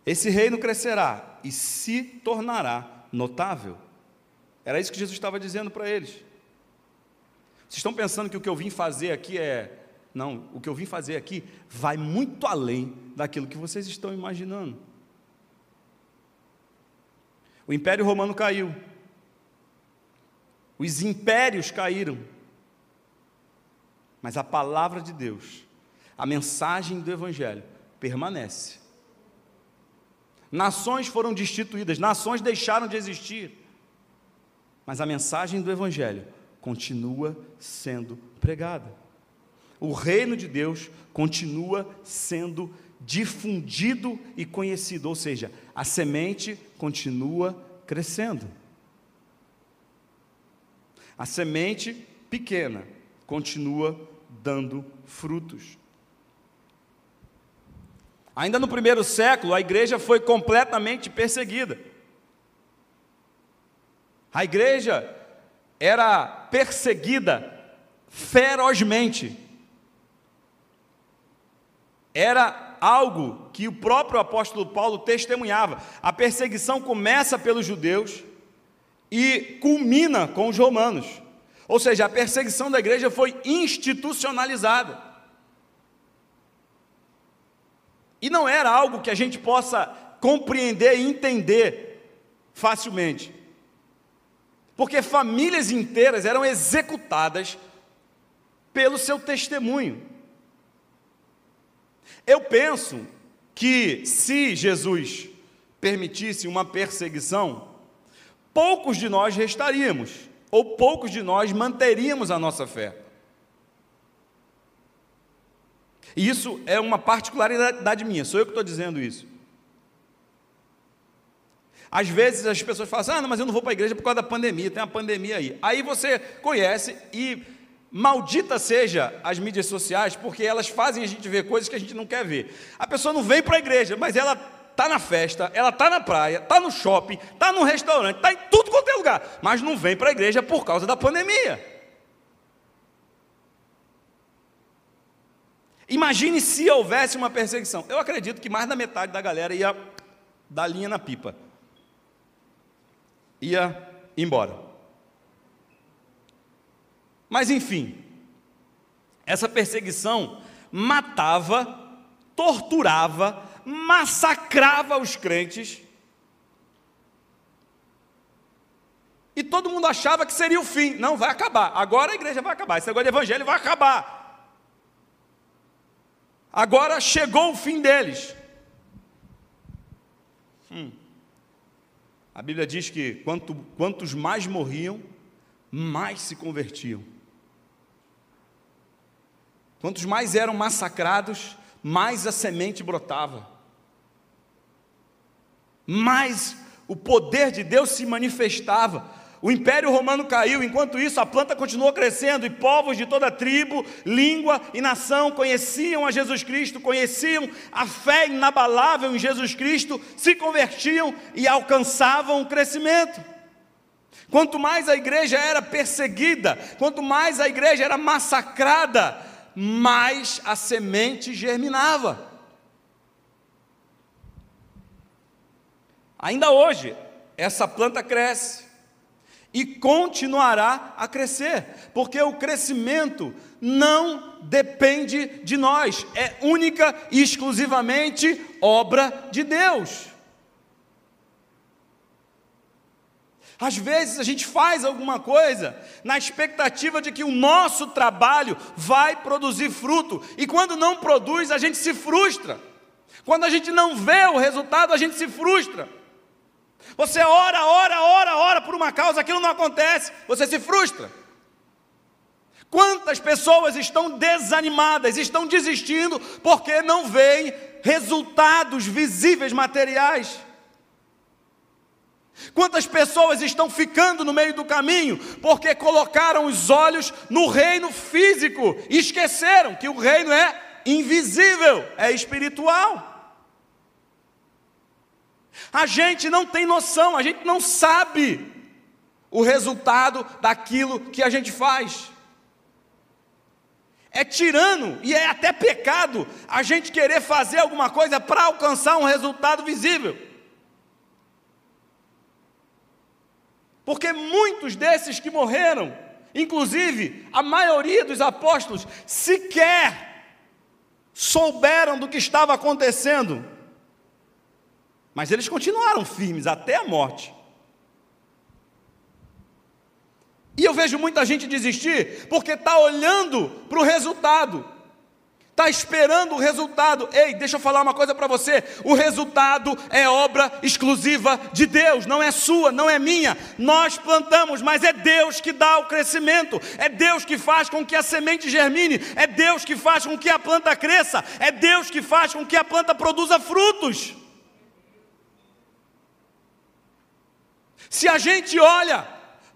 Esse reino crescerá e se tornará notável. Era isso que Jesus estava dizendo para eles. Vocês estão pensando que o que eu vim fazer aqui é. Não, o que eu vim fazer aqui vai muito além daquilo que vocês estão imaginando. O Império Romano caiu. Os impérios caíram. Mas a palavra de Deus, a mensagem do Evangelho, permanece. Nações foram destituídas, nações deixaram de existir. Mas a mensagem do Evangelho continua sendo pregada. O reino de Deus continua sendo difundido e conhecido, ou seja, a semente continua crescendo. A semente pequena continua dando frutos. Ainda no primeiro século, a igreja foi completamente perseguida. A igreja era perseguida ferozmente. Era algo que o próprio apóstolo Paulo testemunhava. A perseguição começa pelos judeus e culmina com os romanos. Ou seja, a perseguição da igreja foi institucionalizada. E não era algo que a gente possa compreender e entender facilmente. Porque famílias inteiras eram executadas pelo seu testemunho. Eu penso que se Jesus permitisse uma perseguição, poucos de nós restaríamos, ou poucos de nós manteríamos a nossa fé. E isso é uma particularidade minha, sou eu que estou dizendo isso. Às vezes as pessoas falam assim, ah, não, mas eu não vou para a igreja por causa da pandemia, tem uma pandemia aí. Aí você conhece e maldita seja as mídias sociais, porque elas fazem a gente ver coisas que a gente não quer ver. A pessoa não vem para a igreja, mas ela está na festa, ela está na praia, está no shopping, está no restaurante, está em tudo quanto é lugar, mas não vem para a igreja por causa da pandemia. Imagine se houvesse uma perseguição. Eu acredito que mais da metade da galera ia dar linha na pipa. Ia embora. Mas enfim, essa perseguição matava, torturava, massacrava os crentes E todo mundo achava que seria o fim. Não, vai acabar. Agora a igreja vai acabar. Esse negócio de evangelho vai acabar. Agora chegou o fim deles. Hum. A Bíblia diz que quanto, quantos mais morriam, mais se convertiam. Quantos mais eram massacrados, mais a semente brotava. Mais o poder de Deus se manifestava. O Império Romano caiu, enquanto isso a planta continuou crescendo e povos de toda tribo, língua e nação conheciam a Jesus Cristo, conheciam a fé inabalável em Jesus Cristo, se convertiam e alcançavam o crescimento. Quanto mais a igreja era perseguida, quanto mais a igreja era massacrada, mais a semente germinava. Ainda hoje, essa planta cresce, e continuará a crescer, porque o crescimento não depende de nós, é única e exclusivamente obra de Deus. Às vezes a gente faz alguma coisa na expectativa de que o nosso trabalho vai produzir fruto, e quando não produz, a gente se frustra. Quando a gente não vê o resultado, a gente se frustra. Você ora, ora, ora, ora por uma causa, aquilo não acontece, você se frustra. Quantas pessoas estão desanimadas, estão desistindo porque não veem resultados visíveis materiais? Quantas pessoas estão ficando no meio do caminho porque colocaram os olhos no reino físico e esqueceram que o reino é invisível, é espiritual? A gente não tem noção, a gente não sabe o resultado daquilo que a gente faz. É tirano e é até pecado a gente querer fazer alguma coisa para alcançar um resultado visível. Porque muitos desses que morreram, inclusive a maioria dos apóstolos, sequer souberam do que estava acontecendo mas eles continuaram firmes até a morte. E eu vejo muita gente desistir porque está olhando para o resultado, está esperando o resultado. Ei, deixa eu falar uma coisa para você: o resultado é obra exclusiva de Deus, não é sua, não é minha. Nós plantamos, mas é Deus que dá o crescimento, é Deus que faz com que a semente germine, é Deus que faz com que a planta cresça, é Deus que faz com que a planta produza frutos. Se a gente olha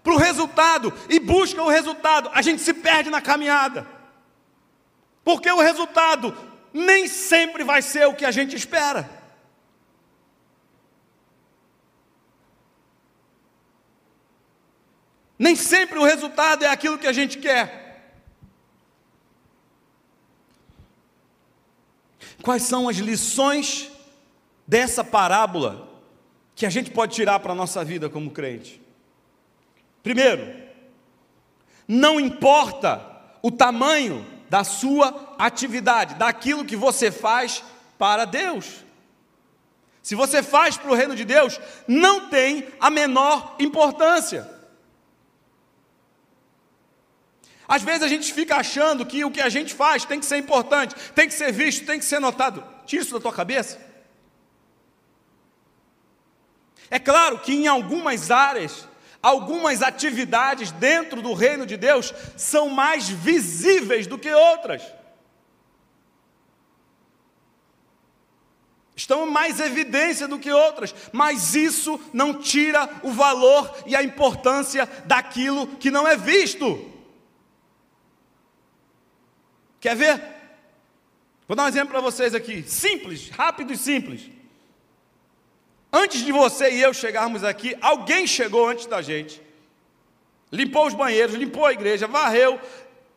para o resultado e busca o resultado, a gente se perde na caminhada. Porque o resultado nem sempre vai ser o que a gente espera. Nem sempre o resultado é aquilo que a gente quer. Quais são as lições dessa parábola que a gente pode tirar para a nossa vida como crente? Primeiro, não importa o tamanho da sua atividade, daquilo que você faz para Deus. Se você faz para o reino de Deus, não tem a menor importância. Às vezes a gente fica achando que o que a gente faz tem que ser importante, tem que ser visto, tem que ser notado. Tira isso da tua cabeça. É claro que em algumas áreas, algumas atividades dentro do reino de Deus são mais visíveis do que outras. Estão mais evidência do que outras, mas isso não tira o valor e a importância daquilo que não é visto. Quer ver? Vou dar um exemplo para vocês aqui, simples, rápido e simples. Antes de você e eu chegarmos aqui, alguém chegou antes da gente, limpou os banheiros, limpou a igreja, varreu,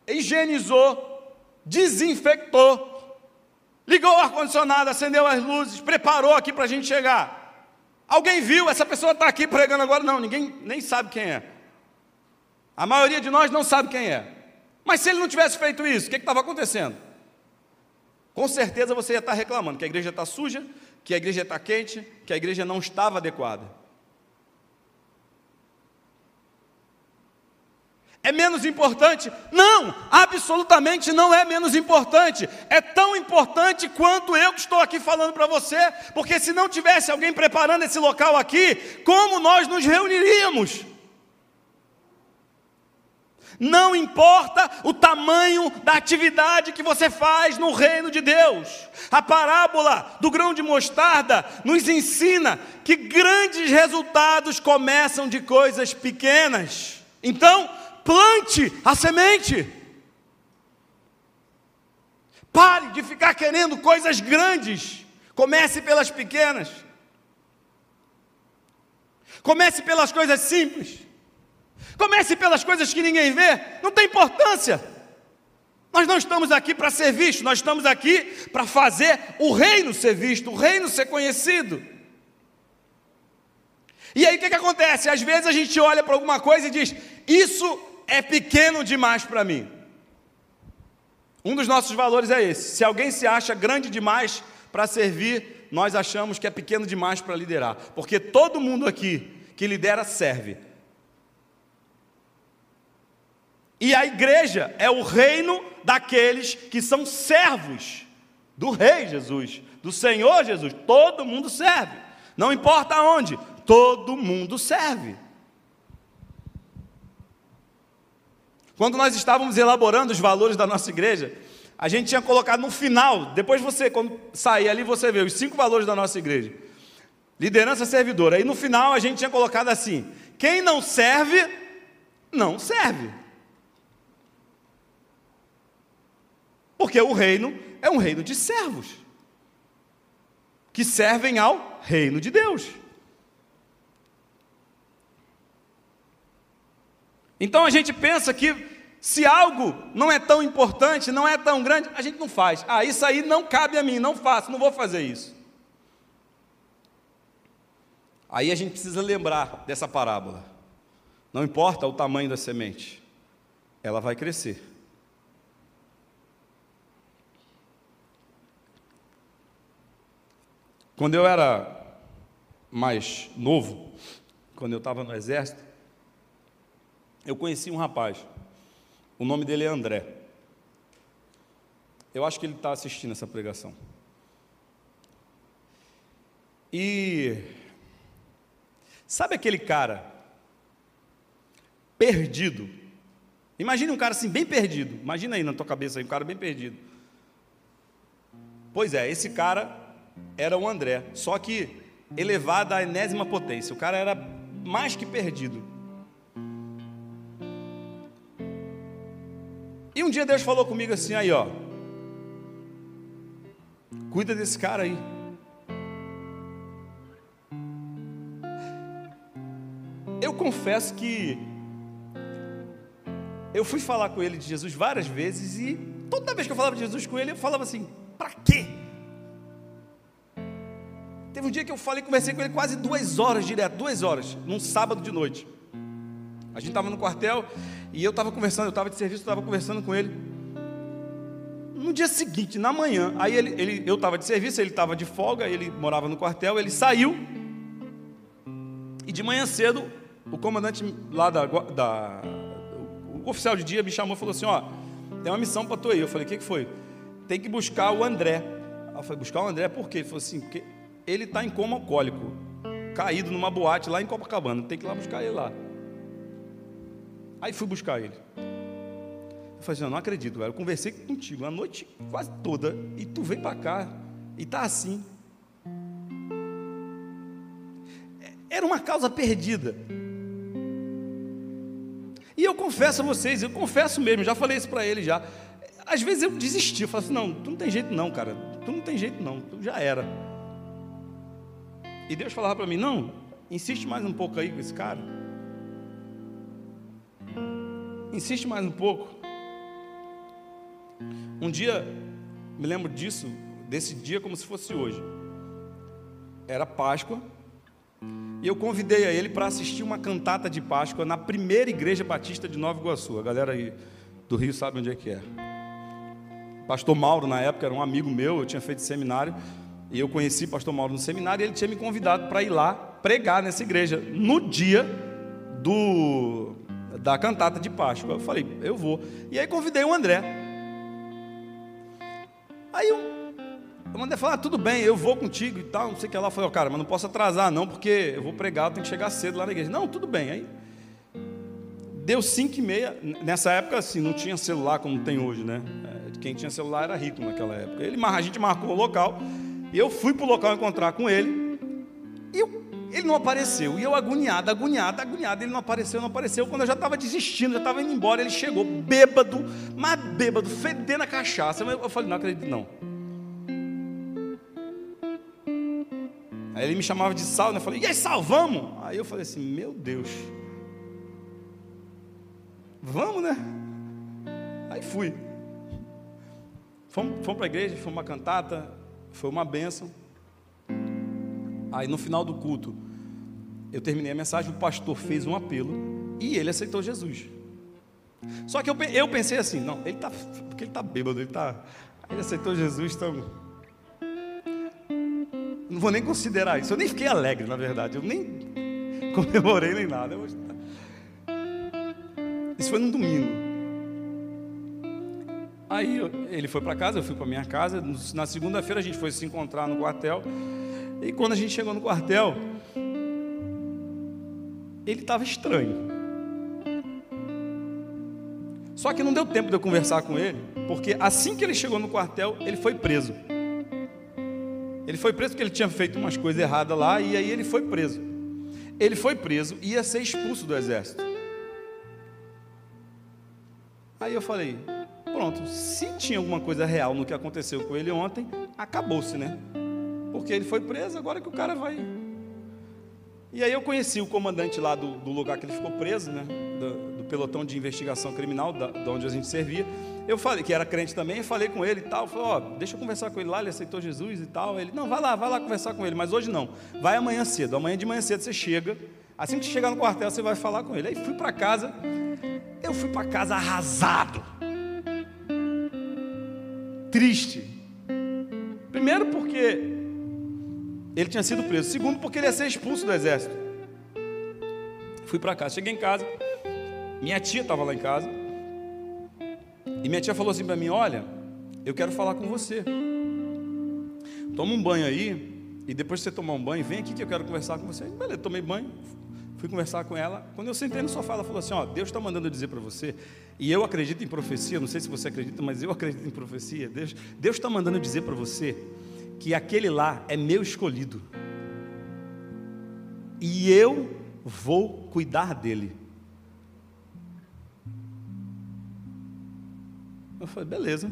higienizou, desinfectou, ligou o ar-condicionado, acendeu as luzes, preparou aqui para a gente chegar. Alguém viu, essa pessoa está aqui pregando agora? Não, ninguém nem sabe quem é. A maioria de nós não sabe quem é. Mas se ele não tivesse feito isso, o que estava acontecendo? Com certeza você ia estar reclamando que a igreja está suja, que a igreja está quente, que a igreja não estava adequada. é menos importante? Não, absolutamente não é menos importante. É tão importante quanto eu que estou aqui falando para você, porque se não tivesse alguém preparando esse local aqui, como nós nos reuniríamos? Não importa o tamanho da atividade que você faz no reino de Deus. A parábola do grão de mostarda nos ensina que grandes resultados começam de coisas pequenas. Então, plante a semente. Pare de ficar querendo coisas grandes. Comece pelas pequenas. Comece pelas coisas simples. Comece pelas coisas que ninguém vê, não tem importância. Nós não estamos aqui para ser vistos, nós estamos aqui para fazer o reino ser visto, o reino ser conhecido. E aí o que, que acontece? Às vezes a gente olha para alguma coisa e diz: Isso é pequeno demais para mim. Um dos nossos valores é esse: se alguém se acha grande demais para servir, nós achamos que é pequeno demais para liderar, porque todo mundo aqui que lidera serve. E a igreja é o reino daqueles que são servos do Rei Jesus, do Senhor Jesus. Todo mundo serve, não importa onde, todo mundo serve. Quando nós estávamos elaborando os valores da nossa igreja, a gente tinha colocado no final, depois você, quando sair ali, você vê os cinco valores da nossa igreja. Liderança servidora. Aí no final a gente tinha colocado assim: quem não serve, não serve. Porque o reino é um reino de servos, que servem ao reino de Deus. Então a gente pensa que se algo não é tão importante, não é tão grande, a gente não faz. Ah, isso aí não cabe a mim, não faço, não vou fazer isso. Aí a gente precisa lembrar dessa parábola. Não importa o tamanho da semente, ela vai crescer. Quando eu era mais novo, quando eu estava no exército, eu conheci um rapaz. O nome dele é André. Eu acho que ele está assistindo essa pregação. E sabe aquele cara perdido? Imagine um cara assim, bem perdido. Imagina aí na tua cabeça aí, um cara bem perdido. Pois é, esse cara era o André, só que elevado à enésima potência. O cara era mais que perdido. E um dia Deus falou comigo assim: aí, ó, cuida desse cara aí. Eu confesso que eu fui falar com ele de Jesus várias vezes e toda vez que eu falava de Jesus com ele, eu falava assim: para quê? Teve um dia que eu falei, conversei com ele quase duas horas direto, duas horas, num sábado de noite. A gente estava no quartel e eu estava conversando, eu estava de serviço, estava conversando com ele. No dia seguinte, na manhã, aí ele, ele eu estava de serviço, ele estava de folga, ele morava no quartel, ele saiu. E de manhã cedo, o comandante lá da, da o oficial de dia me chamou e falou assim: Ó, tem uma missão para tu aí. Eu falei: O que, que foi? Tem que buscar o André. Eu falei: Buscar o André por quê? Ele falou assim: Porque ele está em coma alcoólico, caído numa boate lá em Copacabana. Tem que ir lá buscar ele lá. Aí fui buscar ele. Eu falei assim, não acredito, velho. Eu conversei contigo a noite quase toda e tu veio para cá e tá assim. Era uma causa perdida. E eu confesso a vocês, eu confesso mesmo, já falei isso para ele já. Às vezes eu desisti, eu falo assim, não, tu não tem jeito não, cara. Tu não tem jeito não, tu já era. E Deus falava para mim: não, insiste mais um pouco aí com esse cara. Insiste mais um pouco. Um dia, me lembro disso, desse dia como se fosse hoje. Era Páscoa. E eu convidei a ele para assistir uma cantata de Páscoa na primeira igreja batista de Nova Iguaçu. A galera aí do Rio sabe onde é que é. Pastor Mauro, na época, era um amigo meu, eu tinha feito seminário. E eu conheci o pastor Mauro no seminário e ele tinha me convidado para ir lá pregar nessa igreja no dia do da cantata de Páscoa. Eu falei, eu vou. E aí convidei o André. Aí o André falou, ah, tudo bem, eu vou contigo e tal, não sei o que lá. Eu falei, oh, cara, mas não posso atrasar não, porque eu vou pregar, eu tenho que chegar cedo lá na igreja. Não, tudo bem. Aí deu cinco e meia. Nessa época, assim, não tinha celular como tem hoje, né? É, quem tinha celular era rico naquela época. Ele, a gente marcou o local, eu fui para o local encontrar com ele, e eu ele não apareceu. E eu agoniado, agoniado, agoniado. Ele não apareceu, não apareceu. Quando eu já estava desistindo, já estava indo embora, ele chegou bêbado, mas bêbado, fedendo a cachaça. Eu falei, não acredito não. Aí ele me chamava de Sal, né? Eu falei, e aí, Sal, vamos? Aí eu falei assim, meu Deus. Vamos, né? Aí fui. Fomos, fomos para a igreja, fomos uma cantata, foi uma bênção. Aí no final do culto, eu terminei a mensagem, o pastor fez um apelo e ele aceitou Jesus. Só que eu, eu pensei assim, não, ele está, porque ele está bêbado, ele está, ele aceitou Jesus, então não vou nem considerar isso. Eu nem fiquei alegre, na verdade, eu nem [LAUGHS] comemorei nem nada. Isso foi no domingo. Aí ele foi para casa, eu fui para minha casa. Na segunda-feira a gente foi se encontrar no quartel. E quando a gente chegou no quartel, ele estava estranho. Só que não deu tempo de eu conversar com ele, porque assim que ele chegou no quartel, ele foi preso. Ele foi preso porque ele tinha feito umas coisas erradas lá, e aí ele foi preso. Ele foi preso e ia ser expulso do exército. Aí eu falei: pronto, se tinha alguma coisa real no que aconteceu com ele ontem, acabou-se, né? Porque ele foi preso, agora que o cara vai. E aí eu conheci o comandante lá do, do lugar que ele ficou preso, né? Do, do pelotão de investigação criminal, da, de onde a gente servia. Eu falei, que era crente também, falei com ele e tal. Falei, ó, deixa eu conversar com ele lá, ele aceitou Jesus e tal. Ele, não, vai lá, vai lá conversar com ele, mas hoje não. Vai amanhã cedo. Amanhã de manhã cedo você chega. Assim que chegar no quartel, você vai falar com ele. Aí fui para casa. Eu fui para casa arrasado. Triste. Primeiro porque ele tinha sido preso. Segundo, porque ele ia ser expulso do exército. Fui para casa, cheguei em casa. Minha tia estava lá em casa. E minha tia falou assim para mim: Olha, eu quero falar com você. Toma um banho aí. E depois de você tomar um banho, vem aqui que eu quero conversar com você. Beleza, tomei banho. Fui conversar com ela. Quando eu sentei no sofá, ela falou assim: Ó, Deus está mandando dizer para você. E eu acredito em profecia. Não sei se você acredita, mas eu acredito em profecia. Deus está mandando dizer para você que aquele lá é meu escolhido. E eu vou cuidar dele. Eu falei, beleza.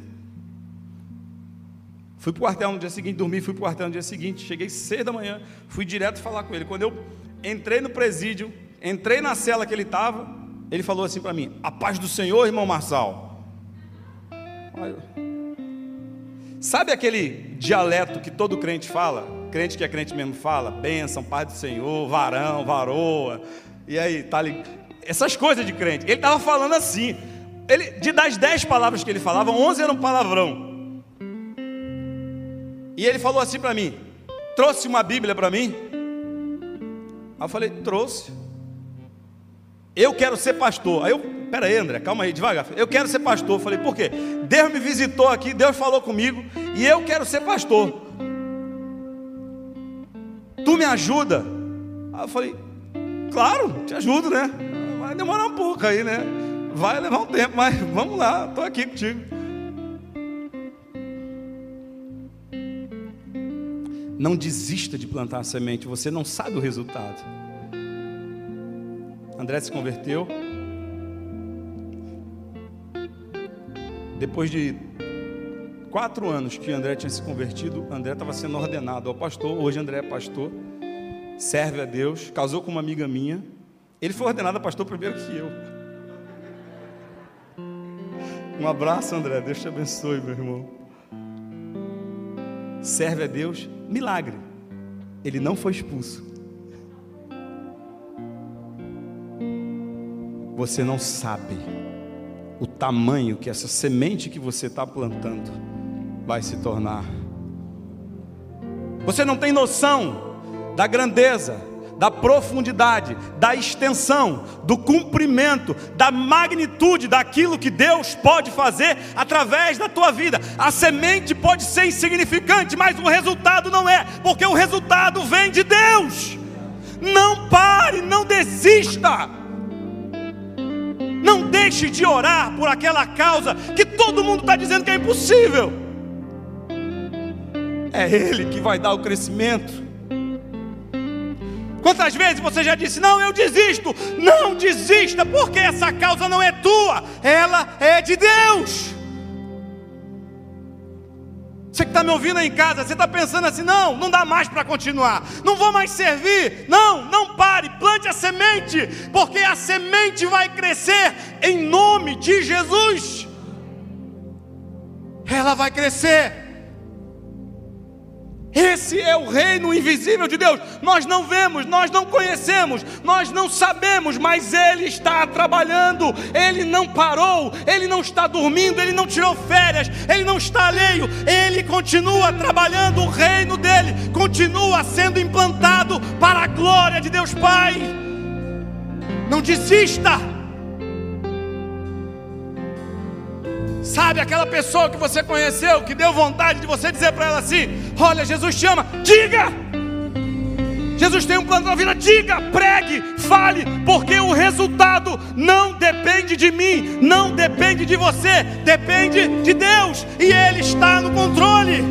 Fui para o quartel no dia seguinte, dormi, fui para o quartel no dia seguinte, cheguei seis da manhã, fui direto falar com ele. Quando eu entrei no presídio, entrei na cela que ele estava, ele falou assim para mim: A paz do Senhor, irmão Marçal. Sabe aquele dialeto que todo crente fala? Crente que é crente mesmo fala? Bênção, paz do Senhor, varão, varoa. E aí, tá ali. Essas coisas de crente. Ele estava falando assim. Ele, de das dez palavras que ele falava, onze eram palavrão. E ele falou assim para mim: trouxe uma Bíblia para mim? Aí eu falei: trouxe. Eu quero ser pastor. Aí eu Pera aí, André, calma aí, devagar. Eu quero ser pastor. Eu falei, por quê? Deus me visitou aqui, Deus falou comigo e eu quero ser pastor. Tu me ajuda? Aí eu falei, claro, te ajudo, né? Vai demorar um pouco aí, né? Vai levar um tempo, mas vamos lá, estou aqui contigo. Não desista de plantar a semente, você não sabe o resultado. André se converteu, Depois de quatro anos que André tinha se convertido, André estava sendo ordenado ao pastor. Hoje André é pastor, serve a Deus, casou com uma amiga minha. Ele foi ordenado a pastor primeiro que eu. Um abraço, André. Deus te abençoe, meu irmão. Serve a Deus, milagre. Ele não foi expulso. Você não sabe o tamanho que essa semente que você está plantando vai se tornar. Você não tem noção da grandeza, da profundidade, da extensão, do cumprimento, da magnitude daquilo que Deus pode fazer através da tua vida. A semente pode ser insignificante, mas o resultado não é, porque o resultado vem de Deus. Não pare, não desista. Não deixe de orar por aquela causa que todo mundo está dizendo que é impossível. É Ele que vai dar o crescimento. Quantas vezes você já disse, não, eu desisto? Não desista, porque essa causa não é tua, ela é de Deus. Você que está me ouvindo aí em casa, você está pensando assim: não, não dá mais para continuar, não vou mais servir. Não, não pare, plante a semente, porque a semente vai crescer em nome de Jesus. Ela vai crescer. Esse é o reino invisível de Deus. Nós não vemos, nós não conhecemos, nós não sabemos, mas Ele está trabalhando, Ele não parou, Ele não está dormindo, Ele não tirou férias, Ele não está alheio, Ele continua trabalhando, o reino dele continua sendo implantado para a glória de Deus Pai. Não desista. Sabe aquela pessoa que você conheceu, que deu vontade de você dizer para ela assim: Olha, Jesus te ama, diga! Jesus tem um plano na vida, diga, pregue, fale, porque o resultado não depende de mim, não depende de você, depende de Deus, e Ele está no controle.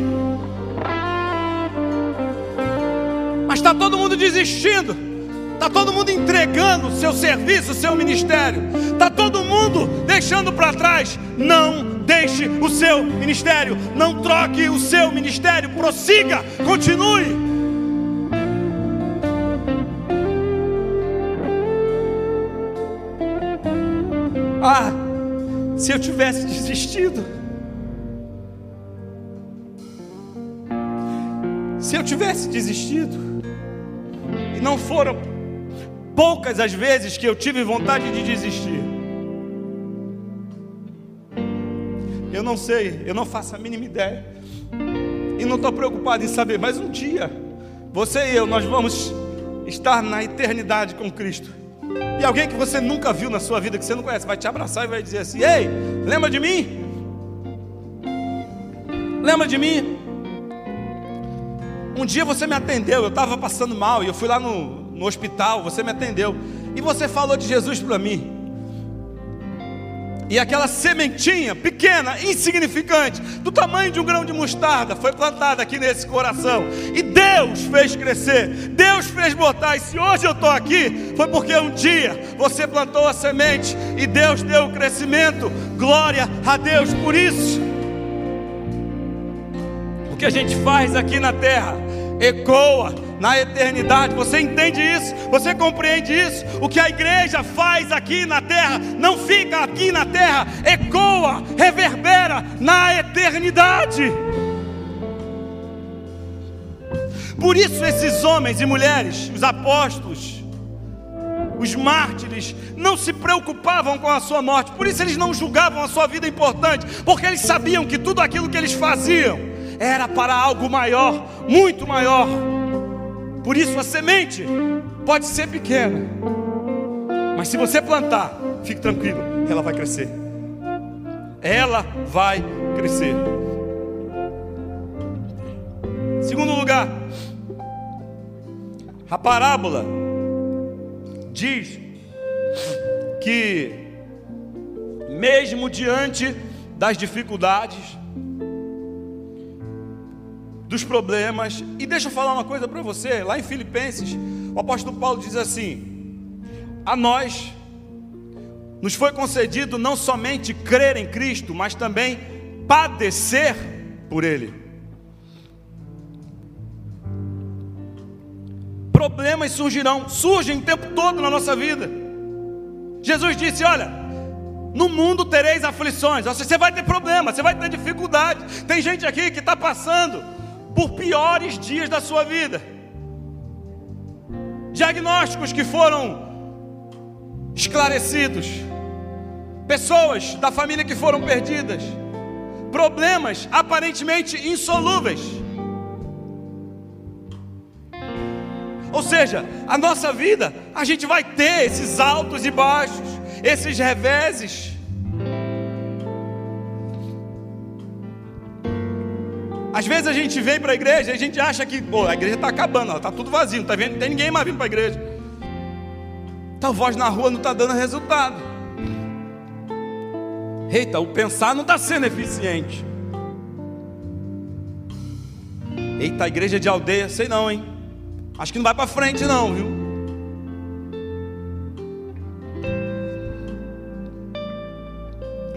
Mas está todo mundo desistindo. Está todo mundo entregando seu serviço, seu ministério. Está todo mundo deixando para trás. Não deixe o seu ministério. Não troque o seu ministério. Prossiga, continue. Ah, se eu tivesse desistido. Se eu tivesse desistido. E não foram poucas as vezes que eu tive vontade de desistir. Eu não sei, eu não faço a mínima ideia. E não estou preocupado em saber, mas um dia, você e eu, nós vamos estar na eternidade com Cristo. E alguém que você nunca viu na sua vida, que você não conhece, vai te abraçar e vai dizer assim: Ei, lembra de mim? Lembra de mim? Um dia você me atendeu, eu estava passando mal e eu fui lá no, no hospital, você me atendeu, e você falou de Jesus para mim. E aquela sementinha pequena, insignificante, do tamanho de um grão de mostarda, foi plantada aqui nesse coração. E Deus fez crescer, Deus fez botar. E se hoje eu estou aqui, foi porque um dia você plantou a semente e Deus deu o crescimento. Glória a Deus por isso. O que a gente faz aqui na terra ecoa na eternidade. Você entende isso? Você compreende isso? O que a igreja faz aqui na terra não fica aqui na terra, ecoa, reverbera na eternidade. Por isso, esses homens e mulheres, os apóstolos, os mártires, não se preocupavam com a sua morte, por isso eles não julgavam a sua vida importante, porque eles sabiam que tudo aquilo que eles faziam era para algo maior, muito maior. Por isso a semente pode ser pequena, mas se você plantar, fique tranquilo, ela vai crescer. Ela vai crescer. Segundo lugar, a parábola diz que, mesmo diante das dificuldades, dos problemas. E deixa eu falar uma coisa para você, lá em Filipenses, o apóstolo Paulo diz assim: A nós nos foi concedido não somente crer em Cristo, mas também padecer por Ele. Problemas surgirão, surgem o tempo todo na nossa vida. Jesus disse: Olha, no mundo tereis aflições, você vai ter problemas, você vai ter dificuldade. Tem gente aqui que está passando por piores dias da sua vida. Diagnósticos que foram esclarecidos, pessoas da família que foram perdidas, problemas aparentemente insolúveis. Ou seja, a nossa vida, a gente vai ter esses altos e baixos, esses reveses. Às vezes a gente vem para a igreja e a gente acha que pô, a igreja está acabando, está tudo vazio, não, tá vendo, não tem ninguém mais vindo para a igreja. Tua voz na rua não está dando resultado. Eita, o pensar não está sendo eficiente. Eita, a igreja de aldeia, sei não, hein? Acho que não vai para frente, não, viu?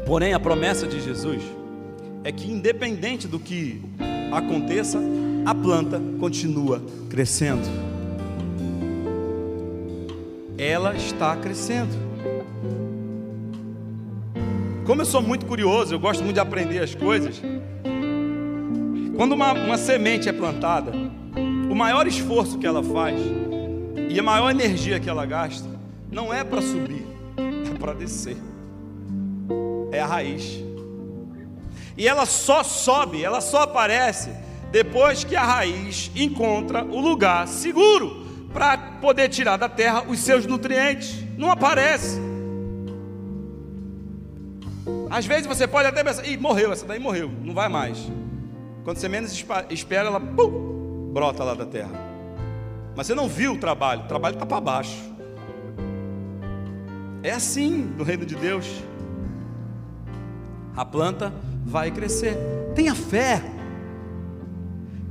Porém, a promessa de Jesus é que, independente do que aconteça, a planta continua crescendo. Ela está crescendo. Como eu sou muito curioso, eu gosto muito de aprender as coisas. Quando uma, uma semente é plantada, o maior esforço que ela faz e a maior energia que ela gasta não é para subir, [LAUGHS] é para descer. É a raiz. E ela só sobe, ela só aparece depois que a raiz encontra o lugar seguro para poder tirar da terra os seus nutrientes. Não aparece. Às vezes você pode até pensar, ih, morreu, essa daí morreu, não vai mais. Quando você menos espera, ela pum, brota lá da terra. Mas você não viu o trabalho, o trabalho está para baixo. É assim no reino de Deus. A planta vai crescer. Tenha fé.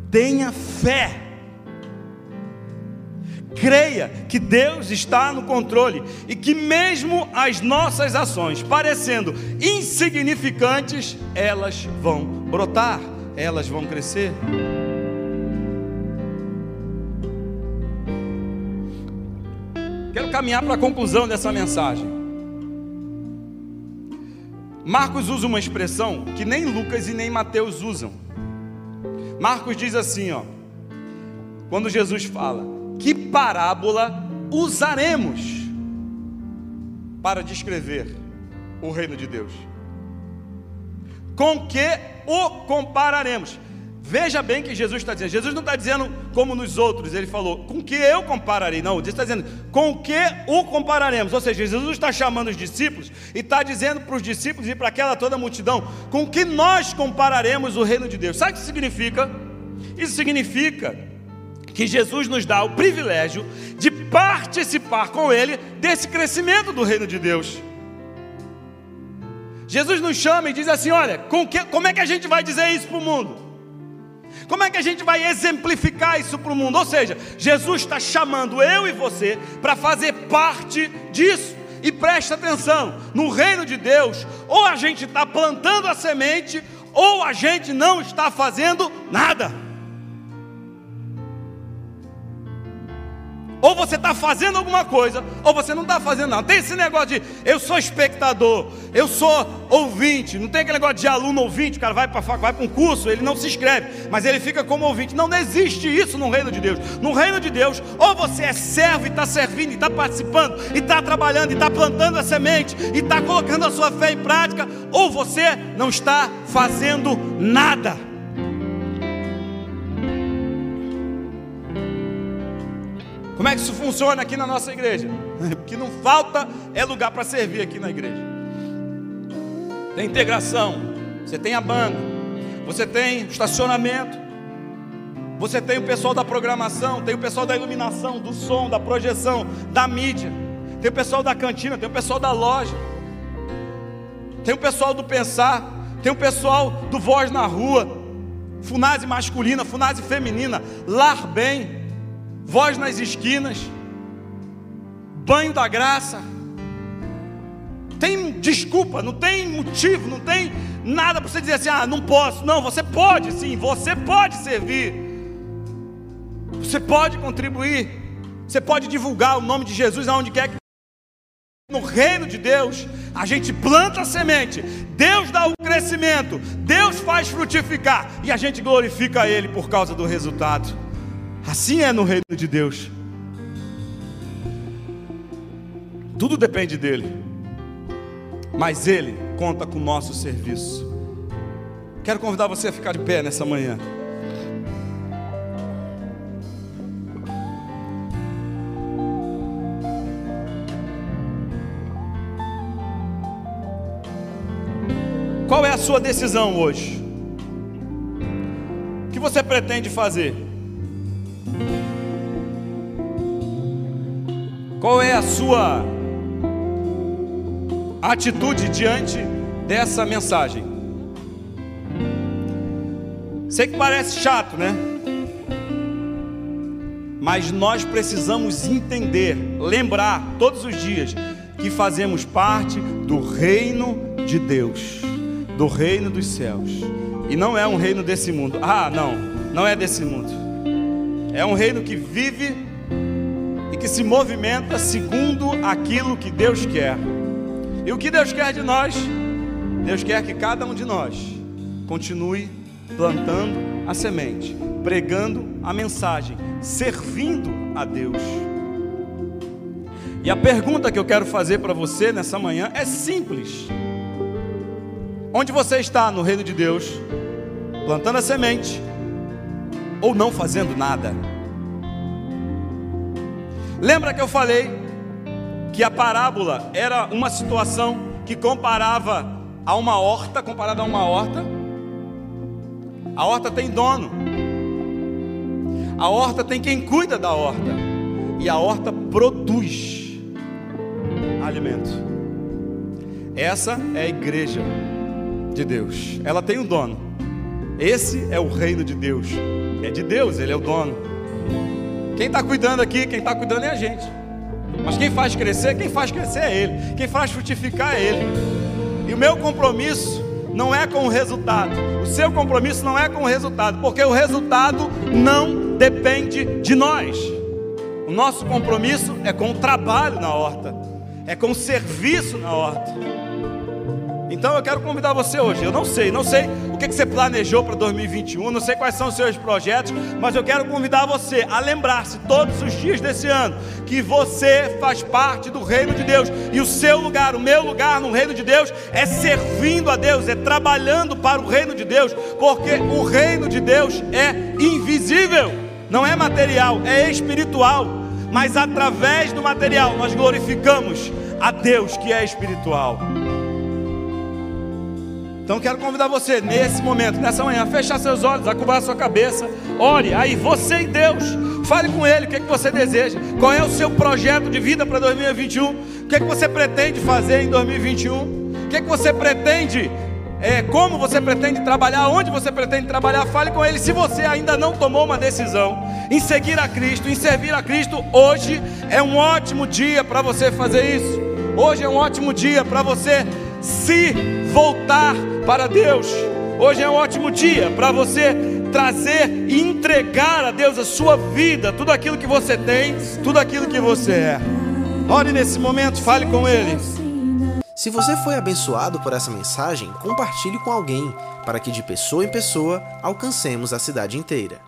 Tenha fé. Creia que Deus está no controle e que, mesmo as nossas ações parecendo insignificantes, elas vão brotar, elas vão crescer. Quero caminhar para a conclusão dessa mensagem. Marcos usa uma expressão que nem Lucas e nem Mateus usam. Marcos diz assim, ó, quando Jesus fala: "Que parábola usaremos para descrever o reino de Deus? Com que o compararemos?" Veja bem que Jesus está dizendo. Jesus não está dizendo como nos outros, ele falou, com que eu compararei. Não, ele está dizendo, com que o compararemos. Ou seja, Jesus está chamando os discípulos e está dizendo para os discípulos e para aquela toda multidão, com que nós compararemos o reino de Deus. Sabe o que significa? Isso significa que Jesus nos dá o privilégio de participar com Ele desse crescimento do reino de Deus. Jesus nos chama e diz assim: olha, que, como é que a gente vai dizer isso para o mundo? Como é que a gente vai exemplificar isso para o mundo? Ou seja, Jesus está chamando eu e você para fazer parte disso. E preste atenção: no reino de Deus, ou a gente está plantando a semente, ou a gente não está fazendo nada. Ou você está fazendo alguma coisa, ou você não está fazendo nada. Tem esse negócio de eu sou espectador, eu sou ouvinte. Não tem aquele negócio de aluno ouvinte, o cara vai para vai um curso, ele não se inscreve, mas ele fica como ouvinte. Não, não existe isso no reino de Deus. No reino de Deus, ou você é servo e está servindo, e está participando, e está trabalhando, e está plantando a semente, e está colocando a sua fé em prática, ou você não está fazendo nada. Como é que isso funciona aqui na nossa igreja? [LAUGHS] O que não falta é lugar para servir aqui na igreja. Tem integração, você tem a banda, você tem estacionamento, você tem o pessoal da programação, tem o pessoal da iluminação, do som, da projeção, da mídia, tem o pessoal da cantina, tem o pessoal da loja, tem o pessoal do pensar, tem o pessoal do voz na rua, funase masculina, funase feminina, lar bem, voz nas esquinas, banho da graça. Tem desculpa, não tem motivo, não tem nada para você dizer assim: ah, não posso. Não, você pode sim, você pode servir, você pode contribuir, você pode divulgar o nome de Jesus aonde quer que. No reino de Deus, a gente planta a semente, Deus dá o crescimento, Deus faz frutificar e a gente glorifica Ele por causa do resultado. Assim é no reino de Deus. Tudo depende dele. Mas ele conta com o nosso serviço. Quero convidar você a ficar de pé nessa manhã. Qual é a sua decisão hoje? O que você pretende fazer? Qual é a sua atitude diante dessa mensagem? Sei que parece chato, né? Mas nós precisamos entender, lembrar todos os dias que fazemos parte do reino de Deus, do reino dos céus. E não é um reino desse mundo. Ah, não, não é desse mundo. É um reino que vive e que se movimenta segundo aquilo que Deus quer. E o que Deus quer de nós? Deus quer que cada um de nós continue plantando a semente, pregando a mensagem, servindo a Deus. E a pergunta que eu quero fazer para você nessa manhã é simples: Onde você está no reino de Deus, plantando a semente ou não fazendo nada? Lembra que eu falei que a parábola era uma situação que comparava a uma horta, comparada a uma horta? A horta tem dono. A horta tem quem cuida da horta. E a horta produz alimento. Essa é a igreja de Deus. Ela tem um dono. Esse é o reino de Deus. É de Deus, ele é o dono. Quem está cuidando aqui, quem está cuidando é a gente. Mas quem faz crescer, quem faz crescer é Ele. Quem faz frutificar é Ele. E o meu compromisso não é com o resultado. O seu compromisso não é com o resultado, porque o resultado não depende de nós. O nosso compromisso é com o trabalho na horta, é com o serviço na horta. Então eu quero convidar você hoje. Eu não sei, não sei o que você planejou para 2021, não sei quais são os seus projetos, mas eu quero convidar você a lembrar-se todos os dias desse ano que você faz parte do reino de Deus e o seu lugar, o meu lugar no reino de Deus é servindo a Deus, é trabalhando para o reino de Deus, porque o reino de Deus é invisível, não é material, é espiritual. Mas através do material nós glorificamos a Deus que é espiritual. Então quero convidar você nesse momento, nessa manhã, a fechar seus olhos, a curvar sua cabeça. Ore aí, você e Deus. Fale com Ele o que, é que você deseja. Qual é o seu projeto de vida para 2021? O que é que você pretende fazer em 2021? O que é que você pretende? É, como você pretende trabalhar? Onde você pretende trabalhar? Fale com Ele. Se você ainda não tomou uma decisão em seguir a Cristo, em servir a Cristo, hoje é um ótimo dia para você fazer isso. Hoje é um ótimo dia para você se voltar para Deus. Hoje é um ótimo dia para você trazer e entregar a Deus a sua vida, tudo aquilo que você tem, tudo aquilo que você é. Ore nesse momento, fale com Ele. Se você foi abençoado por essa mensagem, compartilhe com alguém, para que de pessoa em pessoa alcancemos a cidade inteira.